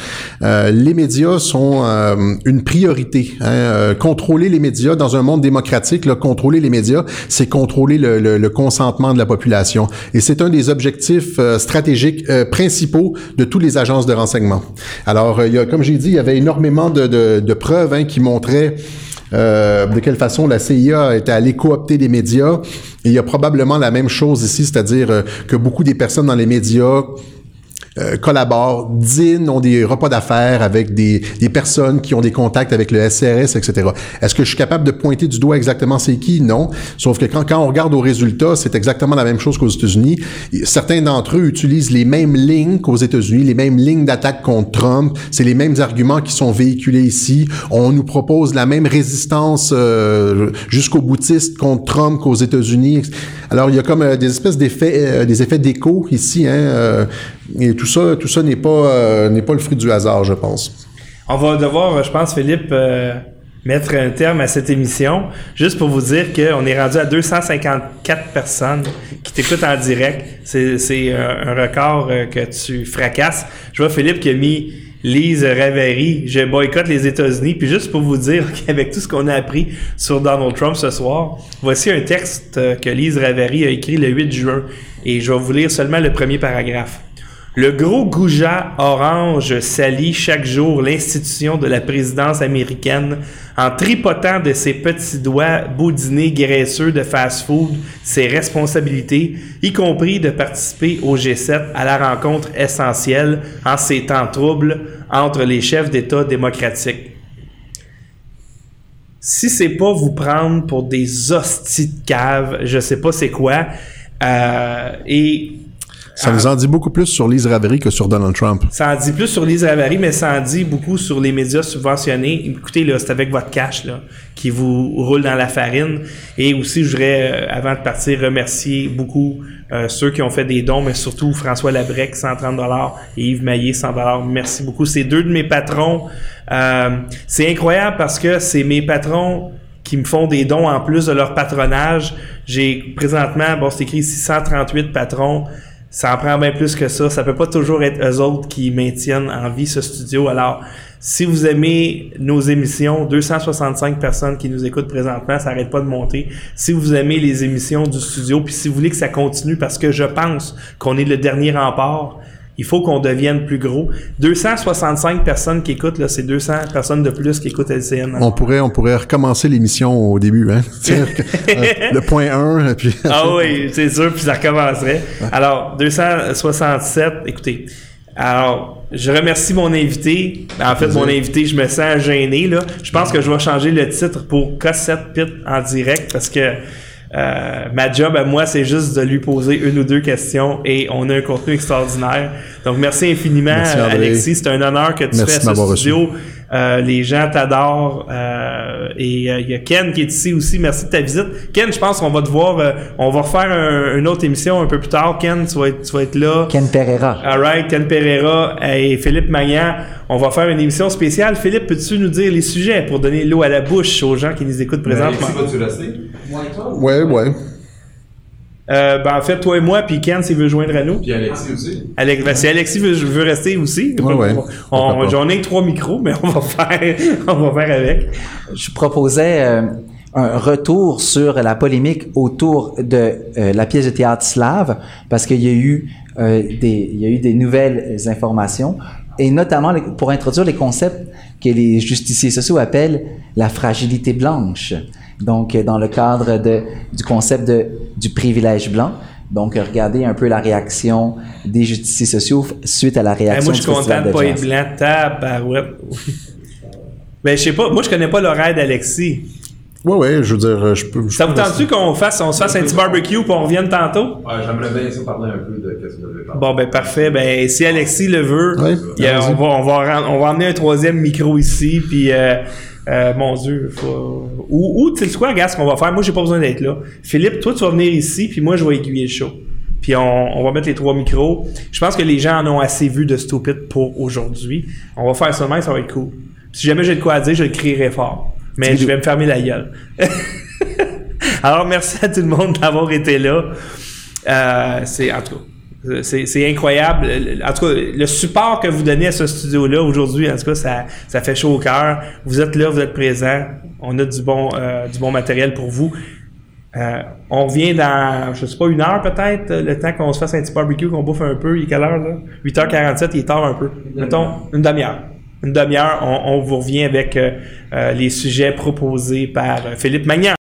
[SPEAKER 1] euh, les médias sont euh, une priorité. Hein. Euh, contrôler les médias dans un monde démocratique, là, contrôler les médias, c'est contrôler le, le, le, consentement de la population. Et c'est un des objectifs stratégiques principaux de toutes les agences de renseignement. Alors, il y a, comme j'ai dit, il y avait énormément de, de, de preuves hein, qui montraient euh, de quelle façon la CIA était allée coopter des médias. Il y a probablement la même chose ici, c'est-à-dire euh, que beaucoup des personnes dans les médias euh, collaborent, dînent, ont des repas d'affaires avec des, des, personnes qui ont des contacts avec le SRS, etc. Est-ce que je suis capable de pointer du doigt exactement c'est qui? Non. Sauf que quand, quand on regarde aux résultats, c'est exactement la même chose qu'aux États-Unis. Certains d'entre eux utilisent les mêmes lignes qu'aux États-Unis, les mêmes lignes d'attaque contre Trump. C'est les mêmes arguments qui sont véhiculés ici. On nous propose la même résistance euh, jusqu'au boutiste contre Trump qu'aux États-Unis. Alors, il y a comme euh, des espèces d'effets, des effets d'écho ici, hein, et tout ça, tout ça n'est pas, euh, pas le fruit du hasard, je pense.
[SPEAKER 2] On va devoir, je pense, Philippe, euh, mettre un terme à cette émission. Juste pour vous dire qu'on est rendu à 254 personnes qui t'écoutent en direct. C'est, c'est un record euh, que tu fracasses. Je vois Philippe qui a mis Lise Ravary, je boycotte les États-Unis. Puis juste pour vous dire qu'avec tout ce qu'on a appris sur Donald Trump ce soir, voici un texte que Lise Ravary a écrit le 8 juin. Et je vais vous lire seulement le premier paragraphe. Le gros goujat orange salit chaque jour l'institution de la présidence américaine en tripotant de ses petits doigts boudinés graisseux de fast-food ses responsabilités, y compris de participer au G7 à la rencontre essentielle en ces temps troubles entre les chefs d'État démocratiques. Si c'est pas vous prendre pour des hosties de cave, je sais pas c'est quoi. Euh, et
[SPEAKER 1] ça nous en dit beaucoup plus sur Lise Ravary que sur Donald Trump.
[SPEAKER 2] Ça en dit plus sur Lise Ravary, mais ça en dit beaucoup sur les médias subventionnés. Écoutez, c'est avec votre cash là, qui vous roule dans la farine. Et aussi, je voudrais, euh, avant de partir, remercier beaucoup euh, ceux qui ont fait des dons, mais surtout François Labrec, 130 et Yves Maillé, 100 Merci beaucoup. C'est deux de mes patrons. Euh, c'est incroyable parce que c'est mes patrons qui me font des dons en plus de leur patronage. J'ai présentement, bon, c'est écrit 638 patrons ça en prend bien plus que ça. Ça peut pas toujours être eux autres qui maintiennent en vie ce studio. Alors, si vous aimez nos émissions, 265 personnes qui nous écoutent présentement, ça n'arrête pas de monter. Si vous aimez les émissions du studio, puis si vous voulez que ça continue, parce que je pense qu'on est le dernier rempart, il faut qu'on devienne plus gros. 265 personnes qui écoutent, là, c'est 200 personnes de plus qui écoutent LCN.
[SPEAKER 1] On pourrait, on pourrait recommencer l'émission au début, hein? Euh, le point 1, puis...
[SPEAKER 2] ah oui, c'est sûr, puis ça recommencerait. Alors, 267, écoutez. Alors, je remercie mon invité. En fait, mon invité, je me sens gêné, là. Je pense que je vais changer le titre pour Cossette Pit en direct parce que euh, ma job à moi, c'est juste de lui poser une ou deux questions et on a un contenu extraordinaire. Donc, merci infiniment, Alexis. C'est un honneur que tu fais ce studio. Euh, les gens t'adorent. Euh, et euh, il y a Ken qui est ici aussi. Merci de ta visite. Ken, je pense qu'on va te voir. Euh, on va refaire une autre émission un peu plus tard. Ken, tu vas être, tu vas être là.
[SPEAKER 3] Ken Pereira.
[SPEAKER 2] All right, Ken Pereira et Philippe Magnan. On va faire une émission spéciale. Philippe, peux-tu nous dire les sujets pour donner l'eau à la bouche aux gens qui nous écoutent présentement?
[SPEAKER 4] Alexis, vas-tu rester?
[SPEAKER 1] Ouais, ouais.
[SPEAKER 2] Euh, ben, en fait, toi et moi, puis Ken, s'il veut joindre à nous.
[SPEAKER 4] Puis Alexis aussi.
[SPEAKER 2] Alex, ben, si Alexis veut, veut rester aussi,
[SPEAKER 1] ouais, ouais.
[SPEAKER 2] on, j'en ai trois micros, mais on va faire, on va faire avec.
[SPEAKER 3] Je proposais euh, un retour sur la polémique autour de euh, la pièce de théâtre slave, parce qu'il y a eu euh, des, il y a eu des nouvelles informations, et notamment pour introduire les concepts que les justiciers sociaux appellent la fragilité blanche donc euh, dans le cadre de, du concept de, du privilège blanc. Donc, regardez un peu la réaction des justiciers sociaux suite à la réaction
[SPEAKER 2] hey, Moi, je suis content de pas être blanc. Tabarouette. ben, je sais pas. Moi, je connais pas l'horaire d'Alexis.
[SPEAKER 1] Ouais, ouais, je veux dire, je peux.
[SPEAKER 2] ça vous tente-tu qu'on fasse, on se fasse un petit barbecue pour on revienne tantôt?
[SPEAKER 4] Ouais, j'aimerais bien ça parler un peu de qu'est-ce que vous
[SPEAKER 2] parler. Bon, ben, parfait. Ben, si Alexis le veut, ouais, on, va, on, va, on va emmener un troisième micro ici, puis euh, euh, mon Dieu, faut... ou, ou tu sais quoi, regarde ce qu'on va faire. Moi, j'ai pas besoin d'être là. Philippe, toi, tu vas venir ici, puis moi, je vais aiguiller le show. Puis on, on, va mettre les trois micros. Je pense que les gens en ont assez vu de Stupid pour aujourd'hui. On va faire ça demain, ça va être cool. Si jamais j'ai de quoi à dire, je le crierai fort. Mais je vais me fermer la gueule. Alors, merci à tout le monde d'avoir été là. Euh, c'est en tout cas. C'est incroyable. En tout cas, le support que vous donnez à ce studio-là aujourd'hui, en tout cas, ça, ça fait chaud au cœur. Vous êtes là, vous êtes présents. On a du bon, euh, du bon matériel pour vous. Euh, on revient dans, je sais pas, une heure peut-être, le temps qu'on se fasse un petit barbecue, qu'on bouffe un peu. Il est quelle heure, là? 8h47, il est tard un peu. Mettons, une demi-heure. Une demi-heure, on, on, vous revient avec euh, les sujets proposés par Philippe Magnan.